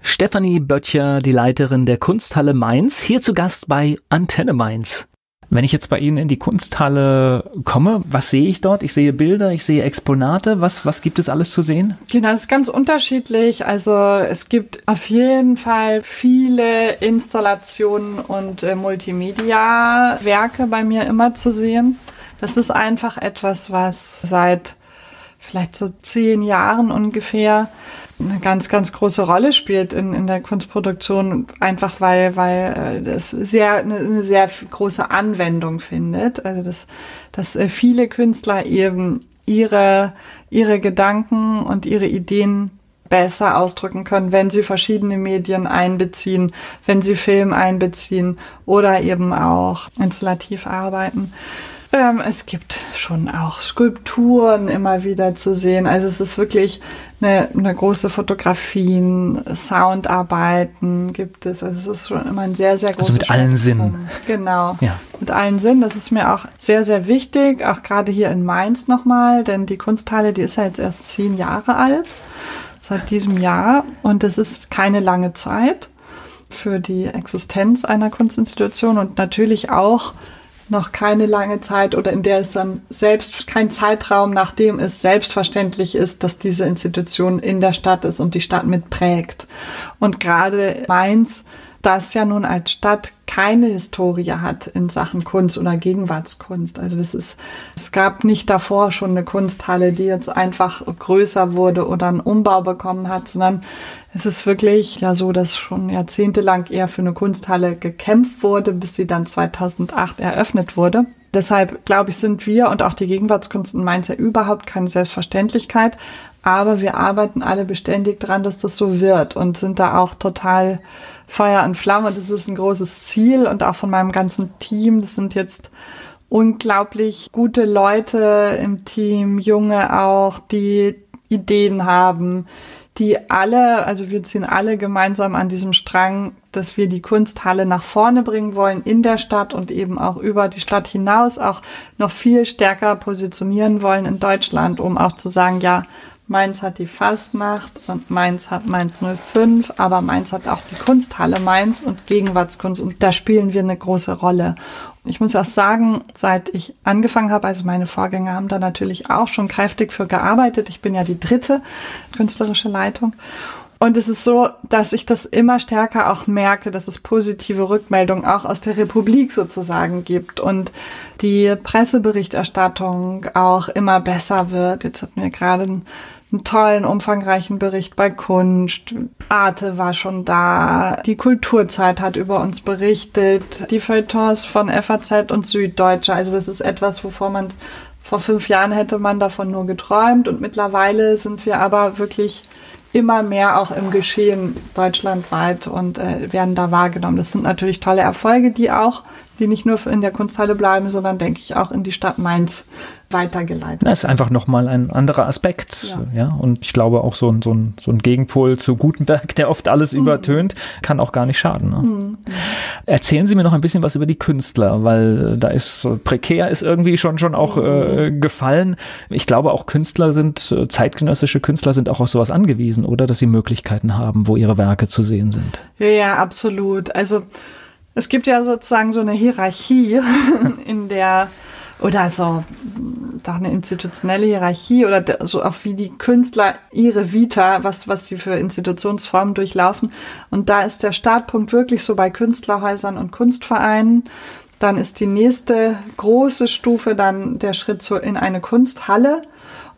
S1: Stefanie Böttcher, die Leiterin der Kunsthalle Mainz, hier zu Gast bei Antenne Mainz. Wenn ich jetzt bei Ihnen in die Kunsthalle komme, was sehe ich dort? Ich sehe Bilder, ich sehe Exponate. Was, was gibt es alles zu sehen?
S2: Genau, das ist ganz unterschiedlich. Also es gibt auf jeden Fall viele Installationen und äh, Multimedia-Werke bei mir immer zu sehen. Das ist einfach etwas, was seit vielleicht so zehn Jahren ungefähr eine ganz, ganz große Rolle spielt in, in der Kunstproduktion, einfach weil, weil äh, das sehr, eine, eine sehr große Anwendung findet. Also dass, dass äh, viele Künstler eben ihre, ihre Gedanken und ihre Ideen besser ausdrücken können, wenn sie verschiedene Medien einbeziehen, wenn sie Film einbeziehen oder eben auch installativ arbeiten. Ähm, es gibt schon auch Skulpturen immer wieder zu sehen. Also es ist wirklich eine, eine große Fotografien, Soundarbeiten gibt es. Also es ist schon immer ein sehr, sehr großes.
S1: Also mit allen Sinnen.
S2: Genau. Ja. Mit allen Sinnen. Das ist mir auch sehr, sehr wichtig. Auch gerade hier in Mainz nochmal, denn die Kunsthalle, die ist ja jetzt erst zehn Jahre alt. Seit diesem Jahr. Und es ist keine lange Zeit für die Existenz einer Kunstinstitution und natürlich auch noch keine lange Zeit oder in der es dann selbst kein Zeitraum, nachdem es selbstverständlich ist, dass diese Institution in der Stadt ist und die Stadt mitprägt. Und gerade Mainz, das ja nun als Stadt keine Historie hat in Sachen Kunst oder Gegenwartskunst. Also das ist, es gab nicht davor schon eine Kunsthalle, die jetzt einfach größer wurde oder einen Umbau bekommen hat, sondern es ist wirklich ja so, dass schon jahrzehntelang eher für eine Kunsthalle gekämpft wurde, bis sie dann 2008 eröffnet wurde. Deshalb, glaube ich, sind wir und auch die Gegenwartskunst in Mainz ja überhaupt keine Selbstverständlichkeit. Aber wir arbeiten alle beständig dran, dass das so wird und sind da auch total Feuer und Flamme. Das ist ein großes Ziel und auch von meinem ganzen Team. Das sind jetzt unglaublich gute Leute im Team, junge auch, die Ideen haben, die alle, also wir ziehen alle gemeinsam an diesem Strang, dass wir die Kunsthalle nach vorne bringen wollen in der Stadt und eben auch über die Stadt hinaus auch noch viel stärker positionieren wollen in Deutschland, um auch zu sagen, ja, Mainz hat die Fastnacht und Mainz hat Mainz 05, aber Mainz hat auch die Kunsthalle Mainz und Gegenwartskunst und da spielen wir eine große Rolle. Ich muss auch sagen, seit ich angefangen habe, also meine Vorgänger haben da natürlich auch schon kräftig für gearbeitet. Ich bin ja die dritte künstlerische Leitung. Und es ist so, dass ich das immer stärker auch merke, dass es positive Rückmeldungen auch aus der Republik sozusagen gibt und die Presseberichterstattung auch immer besser wird. Jetzt hatten wir gerade einen einen tollen, umfangreichen Bericht bei Kunst. Arte war schon da. Die Kulturzeit hat über uns berichtet. Die Feuilletons von FAZ und Süddeutsche. Also das ist etwas, wovor man vor fünf Jahren hätte man davon nur geträumt. Und mittlerweile sind wir aber wirklich immer mehr auch im Geschehen deutschlandweit und äh, werden da wahrgenommen. Das sind natürlich tolle Erfolge, die auch, die nicht nur in der Kunsthalle bleiben, sondern denke ich auch in die Stadt Mainz weitergeleitet.
S1: Das ist einfach nochmal ein anderer Aspekt. Ja. ja. Und ich glaube auch so ein, so, ein, so ein Gegenpol zu Gutenberg, der oft alles mhm. übertönt, kann auch gar nicht schaden. Ne? Mhm. Erzählen Sie mir noch ein bisschen was über die Künstler, weil da ist prekär ist irgendwie schon, schon auch äh, mhm. gefallen. Ich glaube auch Künstler sind, äh, zeitgenössische Künstler sind auch auf sowas angewiesen, oder? Dass sie Möglichkeiten haben, wo ihre Werke zu sehen sind.
S2: Ja, ja, absolut. Also es gibt ja sozusagen so eine Hierarchie, <laughs> in der oder so doch eine institutionelle Hierarchie oder so auch wie die Künstler ihre Vita, was, was sie für Institutionsformen durchlaufen. Und da ist der Startpunkt wirklich so bei Künstlerhäusern und Kunstvereinen. Dann ist die nächste große Stufe dann der Schritt zu, in eine Kunsthalle.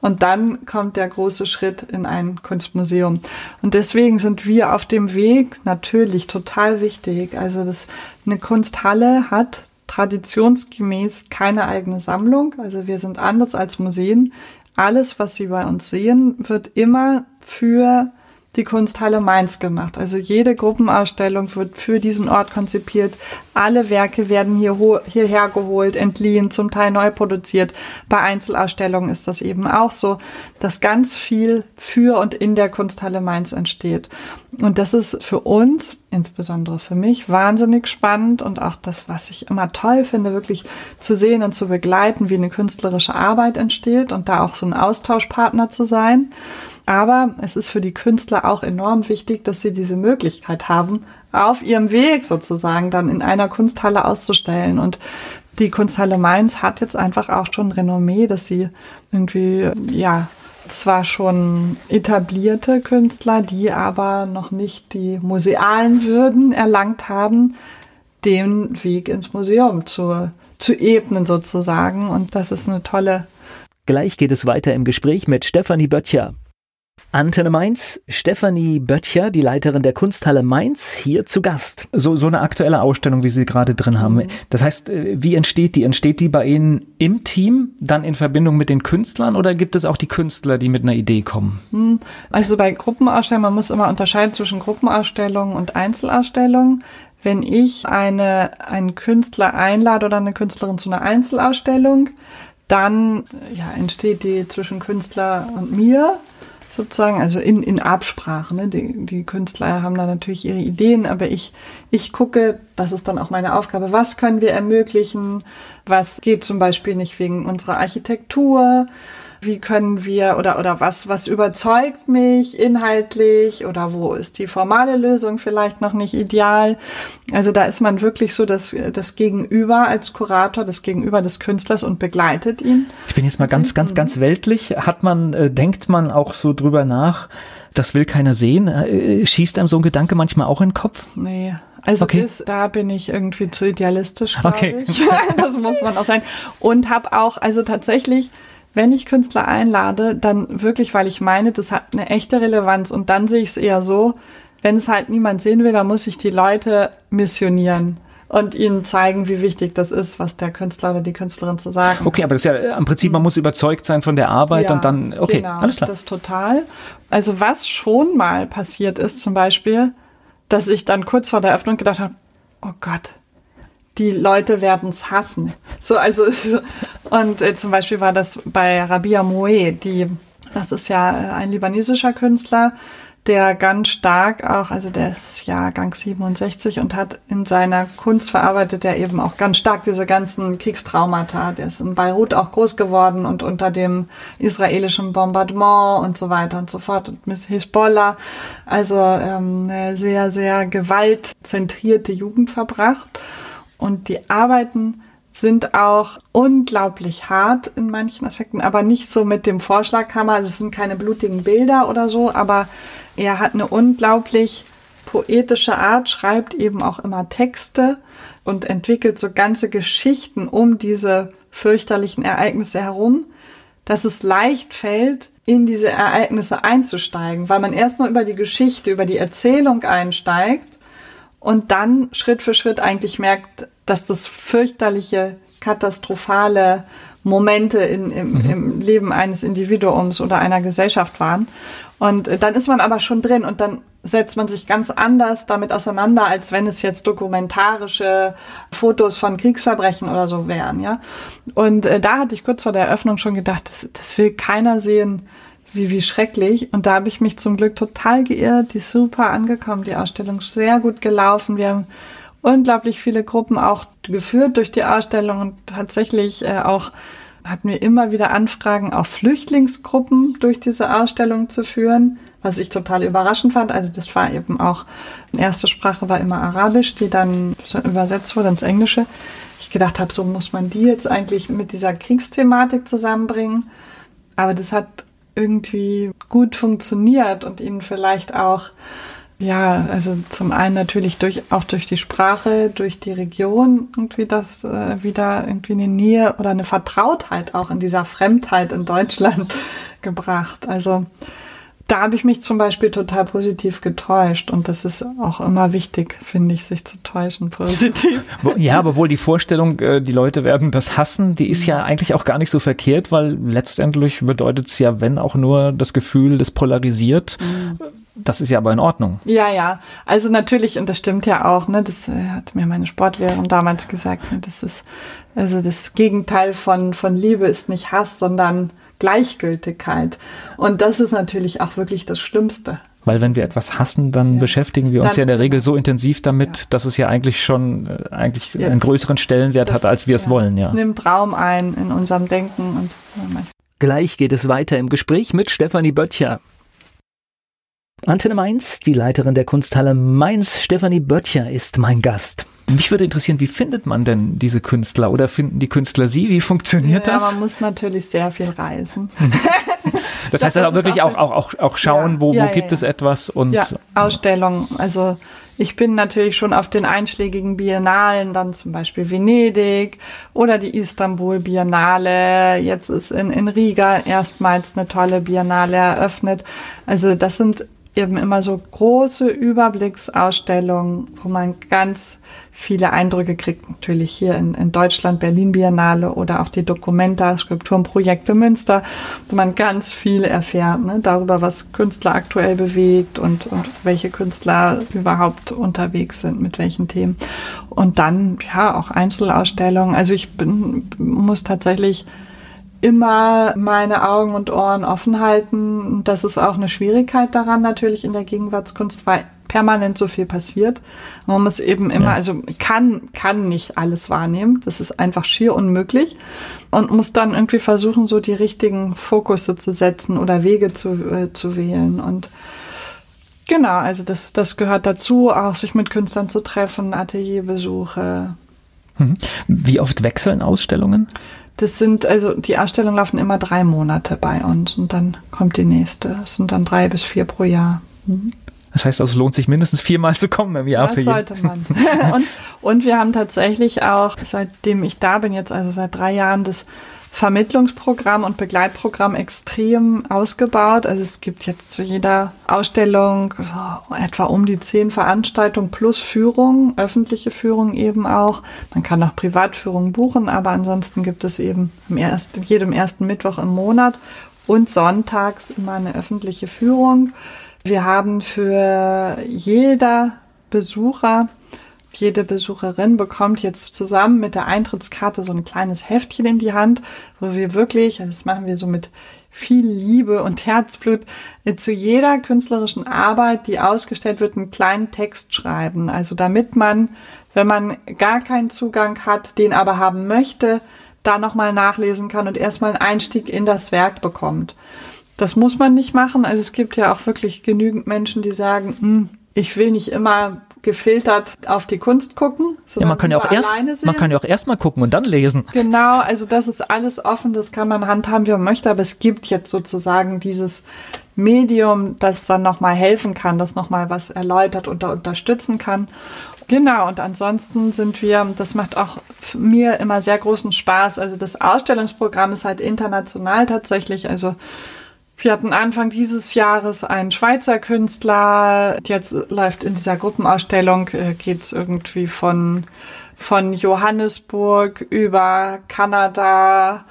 S2: Und dann kommt der große Schritt in ein Kunstmuseum. Und deswegen sind wir auf dem Weg natürlich total wichtig. Also das, eine Kunsthalle hat traditionsgemäß keine eigene Sammlung. Also wir sind anders als Museen. Alles, was Sie bei uns sehen, wird immer für die Kunsthalle Mainz gemacht. Also jede Gruppenausstellung wird für diesen Ort konzipiert. Alle Werke werden hier hierher geholt, entliehen, zum Teil neu produziert. Bei Einzelausstellungen ist das eben auch so, dass ganz viel für und in der Kunsthalle Mainz entsteht. Und das ist für uns, insbesondere für mich, wahnsinnig spannend und auch das, was ich immer toll finde, wirklich zu sehen und zu begleiten, wie eine künstlerische Arbeit entsteht und da auch so ein Austauschpartner zu sein. Aber es ist für die Künstler auch enorm wichtig, dass sie diese Möglichkeit haben, auf ihrem Weg sozusagen dann in einer Kunsthalle auszustellen. Und die Kunsthalle Mainz hat jetzt einfach auch schon Renommee, dass sie irgendwie, ja, zwar schon etablierte Künstler, die aber noch nicht die musealen Würden erlangt haben, den Weg ins Museum zu, zu ebnen sozusagen. Und das ist eine tolle.
S1: Gleich geht es weiter im Gespräch mit Stefanie Böttcher. Antenne Mainz, Stefanie Böttcher, die Leiterin der Kunsthalle Mainz, hier zu Gast. So, so eine aktuelle Ausstellung, wie Sie gerade drin haben. Mhm. Das heißt, äh, wie entsteht die? Entsteht die bei Ihnen im Team, dann in Verbindung mit den Künstlern oder gibt es auch die Künstler, die mit einer Idee kommen?
S2: Mhm. Also bei Gruppenausstellungen, man muss immer unterscheiden zwischen Gruppenausstellungen und Einzelausstellungen. wenn ich eine, einen Künstler einlade oder eine Künstlerin zu einer Einzelausstellung, dann ja, entsteht die zwischen Künstler und mir sozusagen, also in, in Absprache. Ne? Die, die Künstler haben da natürlich ihre Ideen, aber ich, ich gucke, das ist dann auch meine Aufgabe, was können wir ermöglichen, was geht zum Beispiel nicht wegen unserer Architektur, wie können wir oder, oder was, was überzeugt mich inhaltlich oder wo ist die formale Lösung vielleicht noch nicht ideal. Also da ist man wirklich so das, das Gegenüber als Kurator, das Gegenüber des Künstlers und begleitet ihn.
S1: Ich bin jetzt mal ganz, ganz, ganz weltlich. Hat man, äh, denkt man auch so drüber nach, das will keiner sehen? Äh, schießt einem so ein Gedanke manchmal auch in den Kopf?
S2: Nee. Also okay. das, da bin ich irgendwie zu idealistisch, glaube okay. ich. <laughs> das muss man auch sein. Und habe auch, also tatsächlich, wenn ich Künstler einlade, dann wirklich, weil ich meine, das hat eine echte Relevanz. Und dann sehe ich es eher so, wenn es halt niemand sehen will, dann muss ich die Leute missionieren und ihnen zeigen, wie wichtig das ist, was der Künstler oder die Künstlerin zu sagen
S1: Okay, aber das ist ja im Prinzip, man muss überzeugt sein von der Arbeit ja, und dann, okay,
S2: genau, alles klar. Das total. Also was schon mal passiert ist, zum Beispiel, dass ich dann kurz vor der Öffnung gedacht habe, oh Gott, die Leute werden es hassen. So, also, <laughs> und äh, zum Beispiel war das bei Rabia Moe, die, das ist ja äh, ein libanesischer Künstler, der ganz stark auch, also der ist Jahrgang 67 und hat in seiner Kunst verarbeitet er eben auch ganz stark diese ganzen Kriegstraumata. Der ist in Beirut auch groß geworden und unter dem israelischen Bombardement und so weiter und so fort und mit Hisbollah. Also ähm, sehr, sehr gewaltzentrierte Jugend verbracht. Und die Arbeiten sind auch unglaublich hart in manchen Aspekten, aber nicht so mit dem Vorschlaghammer. Also es sind keine blutigen Bilder oder so, aber er hat eine unglaublich poetische Art, schreibt eben auch immer Texte und entwickelt so ganze Geschichten um diese fürchterlichen Ereignisse herum, dass es leicht fällt, in diese Ereignisse einzusteigen, weil man erstmal über die Geschichte, über die Erzählung einsteigt und dann Schritt für Schritt eigentlich merkt, dass das fürchterliche, katastrophale Momente in, im, mhm. im Leben eines Individuums oder einer Gesellschaft waren. Und dann ist man aber schon drin und dann setzt man sich ganz anders damit auseinander, als wenn es jetzt dokumentarische Fotos von Kriegsverbrechen oder so wären, ja. Und äh, da hatte ich kurz vor der Eröffnung schon gedacht, das, das will keiner sehen, wie, wie schrecklich. Und da habe ich mich zum Glück total geirrt. Die ist super angekommen, die Ausstellung sehr gut gelaufen. Wir haben unglaublich viele Gruppen auch geführt durch die Ausstellung und tatsächlich äh, auch hatten wir immer wieder Anfragen, auch Flüchtlingsgruppen durch diese Ausstellung zu führen, was ich total überraschend fand. Also das war eben auch, erste Sprache war immer Arabisch, die dann übersetzt wurde ins Englische. Ich gedacht habe, so muss man die jetzt eigentlich mit dieser Kriegsthematik zusammenbringen. Aber das hat irgendwie gut funktioniert und ihnen vielleicht auch, ja, also zum einen natürlich durch, auch durch die Sprache, durch die Region irgendwie das äh, wieder irgendwie eine Nähe oder eine Vertrautheit auch in dieser Fremdheit in Deutschland <laughs> gebracht. Also da habe ich mich zum Beispiel total positiv getäuscht und das ist auch immer wichtig, finde ich, sich zu täuschen positiv. <laughs>
S1: Ja, aber wohl die Vorstellung, äh, die Leute werden das hassen, die ist ja eigentlich auch gar nicht so verkehrt, weil letztendlich bedeutet es ja, wenn auch nur das Gefühl, das polarisiert. Mhm. Das ist ja aber in Ordnung.
S2: Ja, ja. Also natürlich, und das stimmt ja auch, ne, das äh, hat mir meine Sportlehrerin damals gesagt, ne, das ist, also das Gegenteil von, von Liebe ist nicht Hass, sondern Gleichgültigkeit. Und das ist natürlich auch wirklich das Schlimmste.
S1: Weil wenn wir etwas hassen, dann ja. beschäftigen wir uns dann, ja in der Regel so intensiv damit, ja. dass es ja eigentlich schon äh, eigentlich Jetzt, einen größeren Stellenwert das, hat, als wir es wollen. Ja.
S2: Es nimmt Raum ein in unserem Denken und
S1: Gleich geht es weiter im Gespräch mit Stefanie Böttcher. Antenne Mainz, die Leiterin der Kunsthalle Mainz, Stefanie Böttcher, ist mein Gast. Mich würde interessieren, wie findet man denn diese Künstler oder finden die Künstler sie? Wie funktioniert
S2: ja,
S1: das?
S2: Man muss natürlich sehr viel reisen. <laughs>
S1: das heißt also wirklich auch, auch, auch, auch schauen, ja, wo, wo ja, gibt es etwas und. Ja,
S2: Ausstellungen. Also ich bin natürlich schon auf den einschlägigen Biennalen, dann zum Beispiel Venedig oder die Istanbul Biennale. Jetzt ist in, in Riga erstmals eine tolle Biennale eröffnet. Also das sind eben immer so große Überblicksausstellungen, wo man ganz viele Eindrücke kriegt, natürlich hier in, in Deutschland, Berlin Biennale oder auch die Documenta, Skulpturenprojekte Münster, wo man ganz viel erfährt ne, darüber, was Künstler aktuell bewegt und, und welche Künstler überhaupt unterwegs sind, mit welchen Themen. Und dann, ja, auch Einzelausstellungen. Also ich bin, muss tatsächlich immer meine Augen und Ohren offen halten. Das ist auch eine Schwierigkeit daran natürlich in der Gegenwartskunst, weil permanent so viel passiert. Man muss eben immer, ja. also kann, kann nicht alles wahrnehmen. Das ist einfach schier unmöglich und muss dann irgendwie versuchen, so die richtigen Fokusse zu setzen oder Wege zu, äh, zu wählen und Genau, also das, das gehört dazu, auch sich mit Künstlern zu treffen, Atelierbesuche.
S1: Mhm. Wie oft wechseln Ausstellungen?
S2: Das sind, also die Ausstellungen laufen immer drei Monate bei uns und dann kommt die nächste. Das sind dann drei bis vier pro Jahr.
S1: Mhm. Das heißt also, es lohnt sich mindestens viermal zu kommen im Jahr.
S2: Das sollte man. <laughs> und, und wir haben tatsächlich auch, seitdem ich da bin, jetzt also seit drei Jahren, das Vermittlungsprogramm und Begleitprogramm extrem ausgebaut. Also es gibt jetzt zu jeder Ausstellung so etwa um die zehn Veranstaltungen plus Führung, öffentliche Führung eben auch. Man kann auch Privatführungen buchen, aber ansonsten gibt es eben ersten, jedem ersten Mittwoch im Monat und sonntags immer eine öffentliche Führung. Wir haben für jeder Besucher, jede Besucherin bekommt jetzt zusammen mit der Eintrittskarte so ein kleines Heftchen in die Hand, wo wir wirklich, das machen wir so mit viel Liebe und Herzblut, zu jeder künstlerischen Arbeit, die ausgestellt wird, einen kleinen Text schreiben. Also damit man, wenn man gar keinen Zugang hat, den aber haben möchte, da nochmal nachlesen kann und erstmal einen Einstieg in das Werk bekommt. Das muss man nicht machen. Also es gibt ja auch wirklich genügend Menschen, die sagen, hm, ich will nicht immer gefiltert auf die Kunst gucken.
S1: Ja, man kann ja auch erst, man kann ja auch erstmal gucken und dann lesen.
S2: Genau, also das ist alles offen, das kann man handhaben, wie man möchte, aber es gibt jetzt sozusagen dieses Medium, das dann nochmal helfen kann, das nochmal was erläutert und da unterstützen kann. Genau, und ansonsten sind wir, das macht auch mir immer sehr großen Spaß. Also das Ausstellungsprogramm ist halt international tatsächlich, also wir hatten Anfang dieses Jahres einen Schweizer Künstler. Jetzt läuft in dieser Gruppenausstellung, äh, geht's irgendwie von, von Johannesburg über Kanada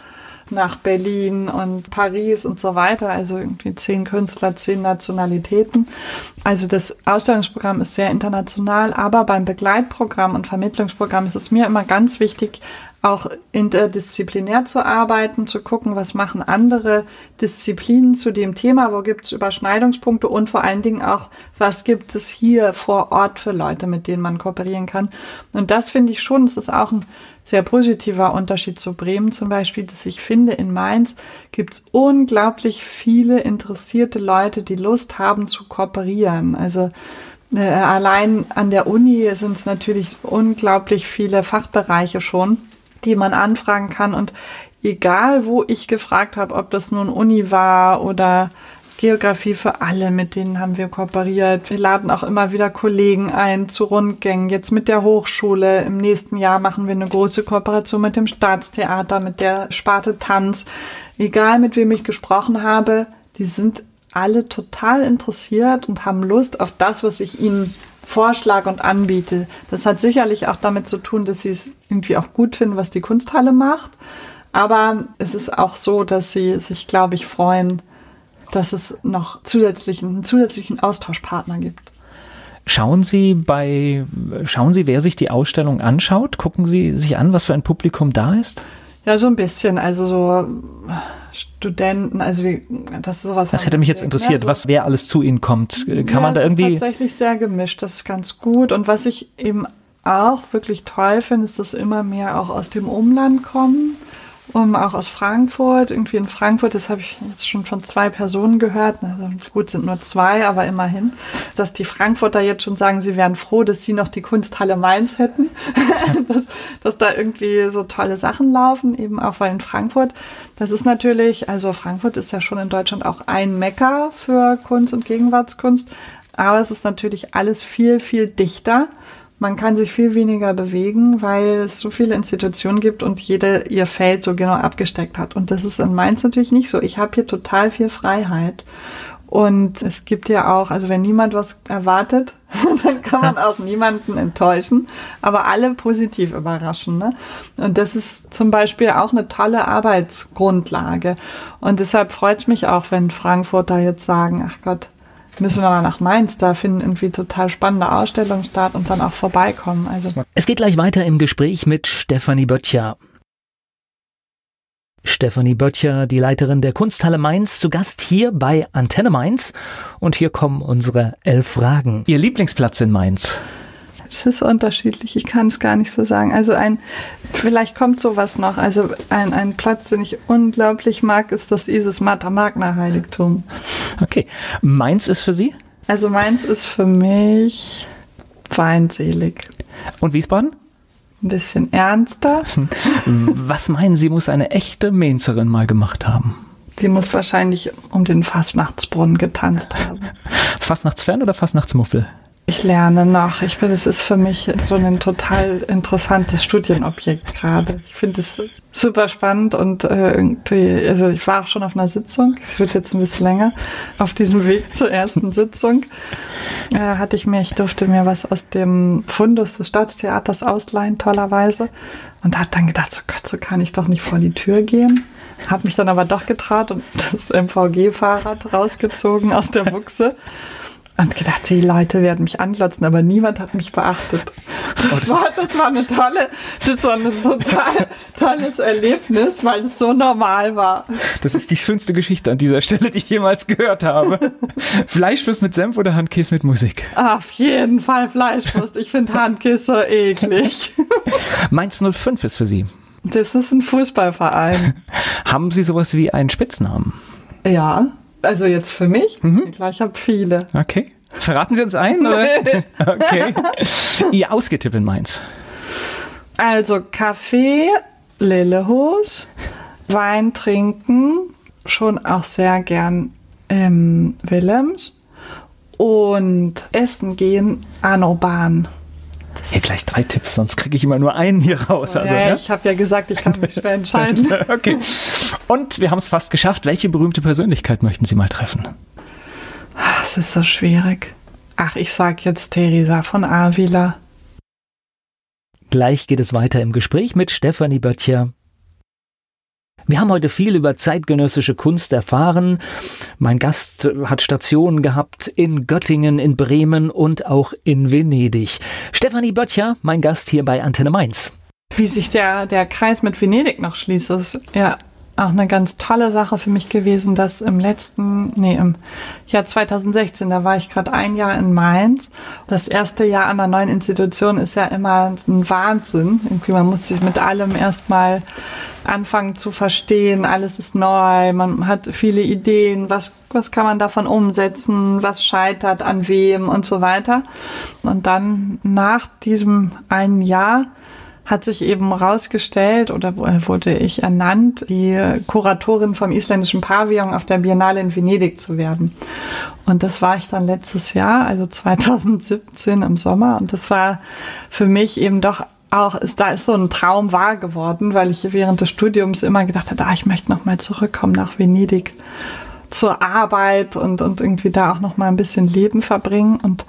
S2: nach Berlin und Paris und so weiter. Also irgendwie zehn Künstler, zehn Nationalitäten. Also das Ausstellungsprogramm ist sehr international, aber beim Begleitprogramm und Vermittlungsprogramm ist es mir immer ganz wichtig, auch interdisziplinär zu arbeiten, zu gucken, was machen andere Disziplinen zu dem Thema, wo gibt es Überschneidungspunkte und vor allen Dingen auch, was gibt es hier vor Ort für Leute, mit denen man kooperieren kann. Und das finde ich schon, es ist auch ein sehr positiver Unterschied zu Bremen zum Beispiel, dass ich finde, in Mainz gibt es unglaublich viele interessierte Leute, die Lust haben zu kooperieren. Also äh, allein an der Uni sind es natürlich unglaublich viele Fachbereiche schon die man anfragen kann. Und egal, wo ich gefragt habe, ob das nun Uni war oder Geografie für alle, mit denen haben wir kooperiert. Wir laden auch immer wieder Kollegen ein zu Rundgängen. Jetzt mit der Hochschule. Im nächsten Jahr machen wir eine große Kooperation mit dem Staatstheater, mit der Sparte Tanz. Egal, mit wem ich gesprochen habe, die sind alle total interessiert und haben Lust auf das, was ich ihnen Vorschlag und anbiete. Das hat sicherlich auch damit zu tun, dass sie es irgendwie auch gut finden, was die Kunsthalle macht. Aber es ist auch so, dass sie sich, glaube ich, freuen, dass es noch zusätzlichen, einen zusätzlichen Austauschpartner gibt.
S1: Schauen Sie bei, schauen Sie, wer sich die Ausstellung anschaut? Gucken Sie sich an, was für ein Publikum da ist?
S2: Ja, so ein bisschen. Also so Studenten, also wie, das ist sowas.
S1: Das hätte mich jetzt interessiert, ne? so, was wer alles zu Ihnen kommt. Kann
S2: ja,
S1: man da irgendwie?
S2: Ist tatsächlich sehr gemischt. Das ist ganz gut. Und was ich eben auch wirklich toll finde, ist, dass immer mehr auch aus dem Umland kommen um, auch aus Frankfurt. Irgendwie in Frankfurt, das habe ich jetzt schon von zwei Personen gehört. Also gut, sind nur zwei, aber immerhin. Dass die Frankfurter jetzt schon sagen, sie wären froh, dass sie noch die Kunsthalle Mainz hätten. <laughs> dass, dass da irgendwie so tolle Sachen laufen, eben auch weil in Frankfurt. Das ist natürlich, also Frankfurt ist ja schon in Deutschland auch ein Mecker für Kunst und Gegenwartskunst. Aber es ist natürlich alles viel, viel dichter. Man kann sich viel weniger bewegen, weil es so viele Institutionen gibt und jede ihr Feld so genau abgesteckt hat. Und das ist in Mainz natürlich nicht so. Ich habe hier total viel Freiheit. Und es gibt ja auch, also wenn niemand was erwartet, <laughs> dann kann man auch niemanden enttäuschen, aber alle positiv überraschen. Ne? Und das ist zum Beispiel auch eine tolle Arbeitsgrundlage. Und deshalb freut es mich auch, wenn Frankfurter jetzt sagen, ach Gott, müssen wir mal nach Mainz, da finden irgendwie total spannende Ausstellungen statt und dann auch vorbeikommen. Also
S1: es geht gleich weiter im Gespräch mit Stefanie Böttcher. Stefanie Böttcher, die Leiterin der Kunsthalle Mainz, zu Gast hier bei Antenne Mainz. Und hier kommen unsere elf Fragen. Ihr Lieblingsplatz in Mainz?
S2: Es ist unterschiedlich, ich kann es gar nicht so sagen. Also ein, vielleicht kommt sowas noch. Also ein, ein Platz, den ich unglaublich mag, ist das Isis Mata Magna Heiligtum.
S1: Okay. Mainz ist für Sie?
S2: Also Mainz ist für mich feindselig.
S1: Und Wiesbaden?
S2: Ein bisschen ernster. <laughs>
S1: Was meinen Sie, muss eine echte Mainzerin mal gemacht haben?
S2: Sie muss wahrscheinlich um den Fastnachtsbrunnen getanzt haben.
S1: Fastnachtsfern oder Fastnachtsmuffel?
S2: Ich lerne noch. Ich bin, es ist für mich so ein total interessantes Studienobjekt gerade. Ich finde es super spannend und äh, irgendwie, also ich war auch schon auf einer Sitzung, es wird jetzt ein bisschen länger, auf diesem Weg zur ersten Sitzung äh, hatte ich mir, ich durfte mir was aus dem Fundus des Staatstheaters ausleihen, tollerweise. Und habe dann gedacht, so Gott, so kann ich doch nicht vor die Tür gehen. Habe mich dann aber doch getraut und das MVG-Fahrrad rausgezogen aus der Buchse und gedacht, die Leute werden mich anglotzen, aber niemand hat mich beachtet. Das, oh, das, war, das war eine tolle, das war ein total tolles Erlebnis, weil es so normal war.
S1: Das ist die schönste Geschichte an dieser Stelle, die ich jemals gehört habe. Fleischwurst mit Senf oder Handkäse mit Musik?
S2: Auf jeden Fall Fleischwurst. Ich finde Handkäse so eklig.
S1: Mainz 05 ist für Sie.
S2: Das ist ein Fußballverein.
S1: Haben Sie sowas wie einen Spitznamen?
S2: Ja. Also jetzt für mich? Mhm. Klar, ich habe viele.
S1: Okay. Verraten Sie uns ein? Oder? <laughs> okay. Ihr Ausgetipp in Mainz.
S2: Also Kaffee, Lillehus, Wein trinken, schon auch sehr gern im Willems und essen gehen an Urban.
S1: Hier gleich drei Tipps, sonst kriege ich immer nur einen hier raus.
S2: So, also, ja, ja? Ich habe ja gesagt, ich kann mich schwer entscheiden. <laughs>
S1: okay. Und wir haben es fast geschafft. Welche berühmte Persönlichkeit möchten Sie mal treffen?
S2: Es ist so schwierig. Ach, ich sag jetzt Theresa von Avila.
S1: Gleich geht es weiter im Gespräch mit Stefanie Böttcher. Wir haben heute viel über zeitgenössische Kunst erfahren. Mein Gast hat Stationen gehabt in Göttingen, in Bremen und auch in Venedig. Stefanie Böttcher, mein Gast hier bei Antenne Mainz.
S2: Wie sich der, der Kreis mit Venedig noch schließt, ist ja auch eine ganz tolle Sache für mich gewesen, dass im letzten, nee, im Jahr 2016, da war ich gerade ein Jahr in Mainz. Das erste Jahr an einer neuen Institution ist ja immer ein Wahnsinn. Irgendwie, man muss sich mit allem erstmal anfangen zu verstehen. Alles ist neu, man hat viele Ideen. Was, was kann man davon umsetzen? Was scheitert an wem und so weiter. Und dann nach diesem einen Jahr hat sich eben rausgestellt oder äh, wurde ich ernannt, die Kuratorin vom isländischen Pavillon auf der Biennale in Venedig zu werden. Und das war ich dann letztes Jahr, also <laughs> 2017 im Sommer. Und das war für mich eben doch auch, ist, da ist so ein Traum wahr geworden, weil ich während des Studiums immer gedacht hatte, ah, ich möchte noch mal zurückkommen nach Venedig zur Arbeit und, und irgendwie da auch noch mal ein bisschen Leben verbringen. Und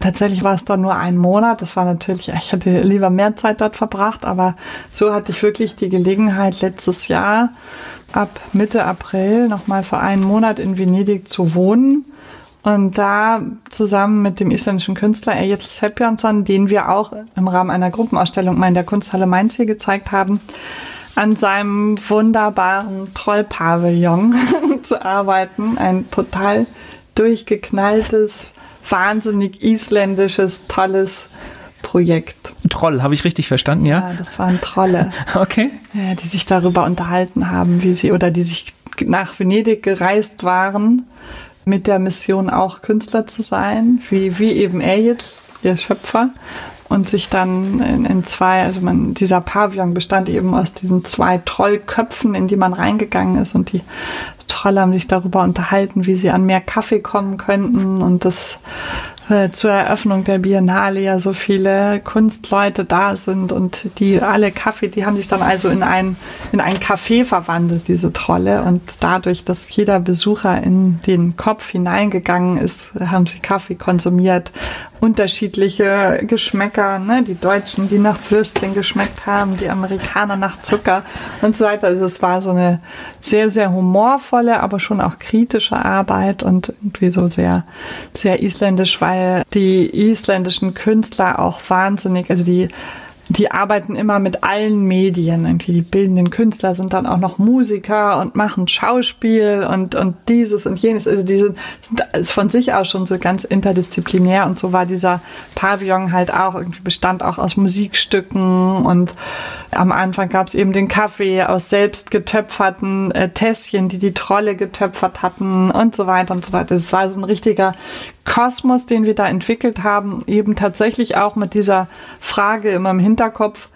S2: tatsächlich war es dann nur ein Monat. Das war natürlich, ich hätte lieber mehr Zeit dort verbracht, aber so hatte ich wirklich die Gelegenheit, letztes Jahr ab Mitte April noch mal für einen Monat in Venedig zu wohnen. Und da zusammen mit dem isländischen Künstler Egil Sepjansson, den wir auch im Rahmen einer Gruppenausstellung mal in der Kunsthalle Mainz hier gezeigt haben, an seinem wunderbaren Trollpavillon <laughs> zu arbeiten. Ein total durchgeknalltes, wahnsinnig isländisches, tolles Projekt.
S1: Troll, habe ich richtig verstanden, ja?
S2: Ja, das waren Trolle. <laughs>
S1: okay.
S2: Ja, die sich darüber unterhalten haben, wie sie oder die sich nach Venedig gereist waren, mit der Mission auch Künstler zu sein, wie, wie eben er jetzt, ihr Schöpfer und sich dann in, in, zwei, also man, dieser Pavillon bestand eben aus diesen zwei Trollköpfen, in die man reingegangen ist und die Trolle haben sich darüber unterhalten, wie sie an mehr Kaffee kommen könnten und das zur Eröffnung der Biennale ja so viele Kunstleute da sind und die alle Kaffee, die haben sich dann also in ein, in ein Café verwandelt, diese Trolle. Und dadurch, dass jeder Besucher in den Kopf hineingegangen ist, haben sie Kaffee konsumiert unterschiedliche Geschmäcker, ne? die Deutschen, die nach Würstchen geschmeckt haben, die Amerikaner nach Zucker und so weiter. Also es war so eine sehr, sehr humorvolle, aber schon auch kritische Arbeit und irgendwie so sehr, sehr isländisch, weil die isländischen Künstler auch wahnsinnig, also die die arbeiten immer mit allen Medien. Irgendwie die bildenden Künstler sind dann auch noch Musiker und machen Schauspiel und, und dieses und jenes. Also die sind, ist von sich aus schon so ganz interdisziplinär und so war dieser Pavillon halt auch irgendwie bestand auch aus Musikstücken und am Anfang gab es eben den Kaffee aus selbst getöpferten äh, Tässchen, die die Trolle getöpfert hatten und so weiter und so weiter. Es war so ein richtiger Kosmos, den wir da entwickelt haben, eben tatsächlich auch mit dieser Frage immer im Hinterkopf,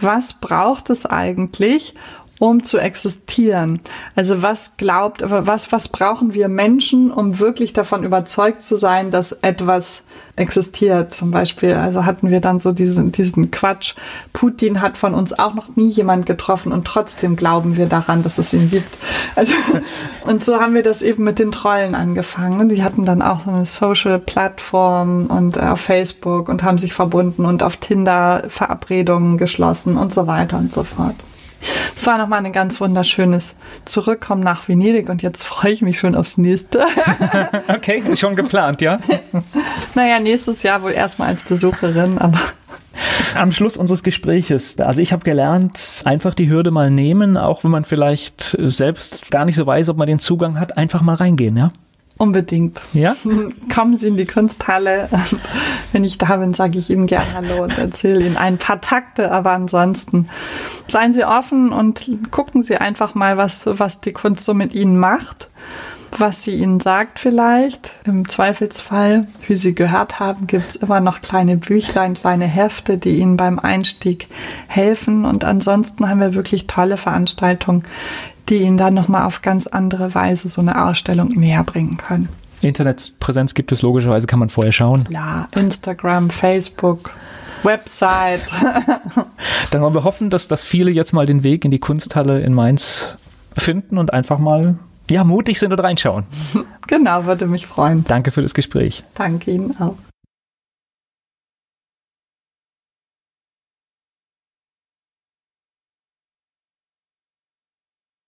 S2: was braucht es eigentlich, um zu existieren. Also was glaubt, was, was brauchen wir Menschen, um wirklich davon überzeugt zu sein, dass etwas existiert? Zum Beispiel, also hatten wir dann so diesen, diesen Quatsch. Putin hat von uns auch noch nie jemand getroffen und trotzdem glauben wir daran, dass es ihn gibt. Also, <laughs> und so haben wir das eben mit den Trollen angefangen. Die hatten dann auch so eine Social-Plattform und äh, auf Facebook und haben sich verbunden und auf Tinder Verabredungen geschlossen und so weiter und so fort. Es war nochmal ein ganz wunderschönes Zurückkommen nach Venedig und jetzt freue ich mich schon aufs nächste. <laughs>
S1: okay, schon geplant, ja? <laughs>
S2: naja, nächstes Jahr wohl erstmal als Besucherin, aber.
S1: Am Schluss unseres Gespräches, also ich habe gelernt, einfach die Hürde mal nehmen, auch wenn man vielleicht selbst gar nicht so weiß, ob man den Zugang hat, einfach mal reingehen, ja?
S2: Unbedingt.
S1: Ja? <laughs>
S2: Kommen Sie in die Kunsthalle. <laughs> Wenn ich da bin, sage ich Ihnen gerne Hallo und erzähle Ihnen ein paar Takte. Aber ansonsten seien Sie offen und gucken Sie einfach mal, was, was die Kunst so mit Ihnen macht. Was sie Ihnen sagt vielleicht. Im Zweifelsfall, wie Sie gehört haben, gibt es immer noch kleine Büchlein, kleine Hefte, die Ihnen beim Einstieg helfen. Und ansonsten haben wir wirklich tolle Veranstaltungen die ihnen dann nochmal auf ganz andere Weise so eine Ausstellung näher bringen können.
S1: Internetpräsenz gibt es logischerweise, kann man vorher schauen.
S2: Ja, Instagram, Facebook, Website. <laughs>
S1: Dann wollen wir hoffen, dass, dass viele jetzt mal den Weg in die Kunsthalle in Mainz finden und einfach mal ja, mutig sind und reinschauen. <laughs>
S2: Genau, würde mich freuen.
S1: Danke für das Gespräch.
S2: Danke Ihnen auch.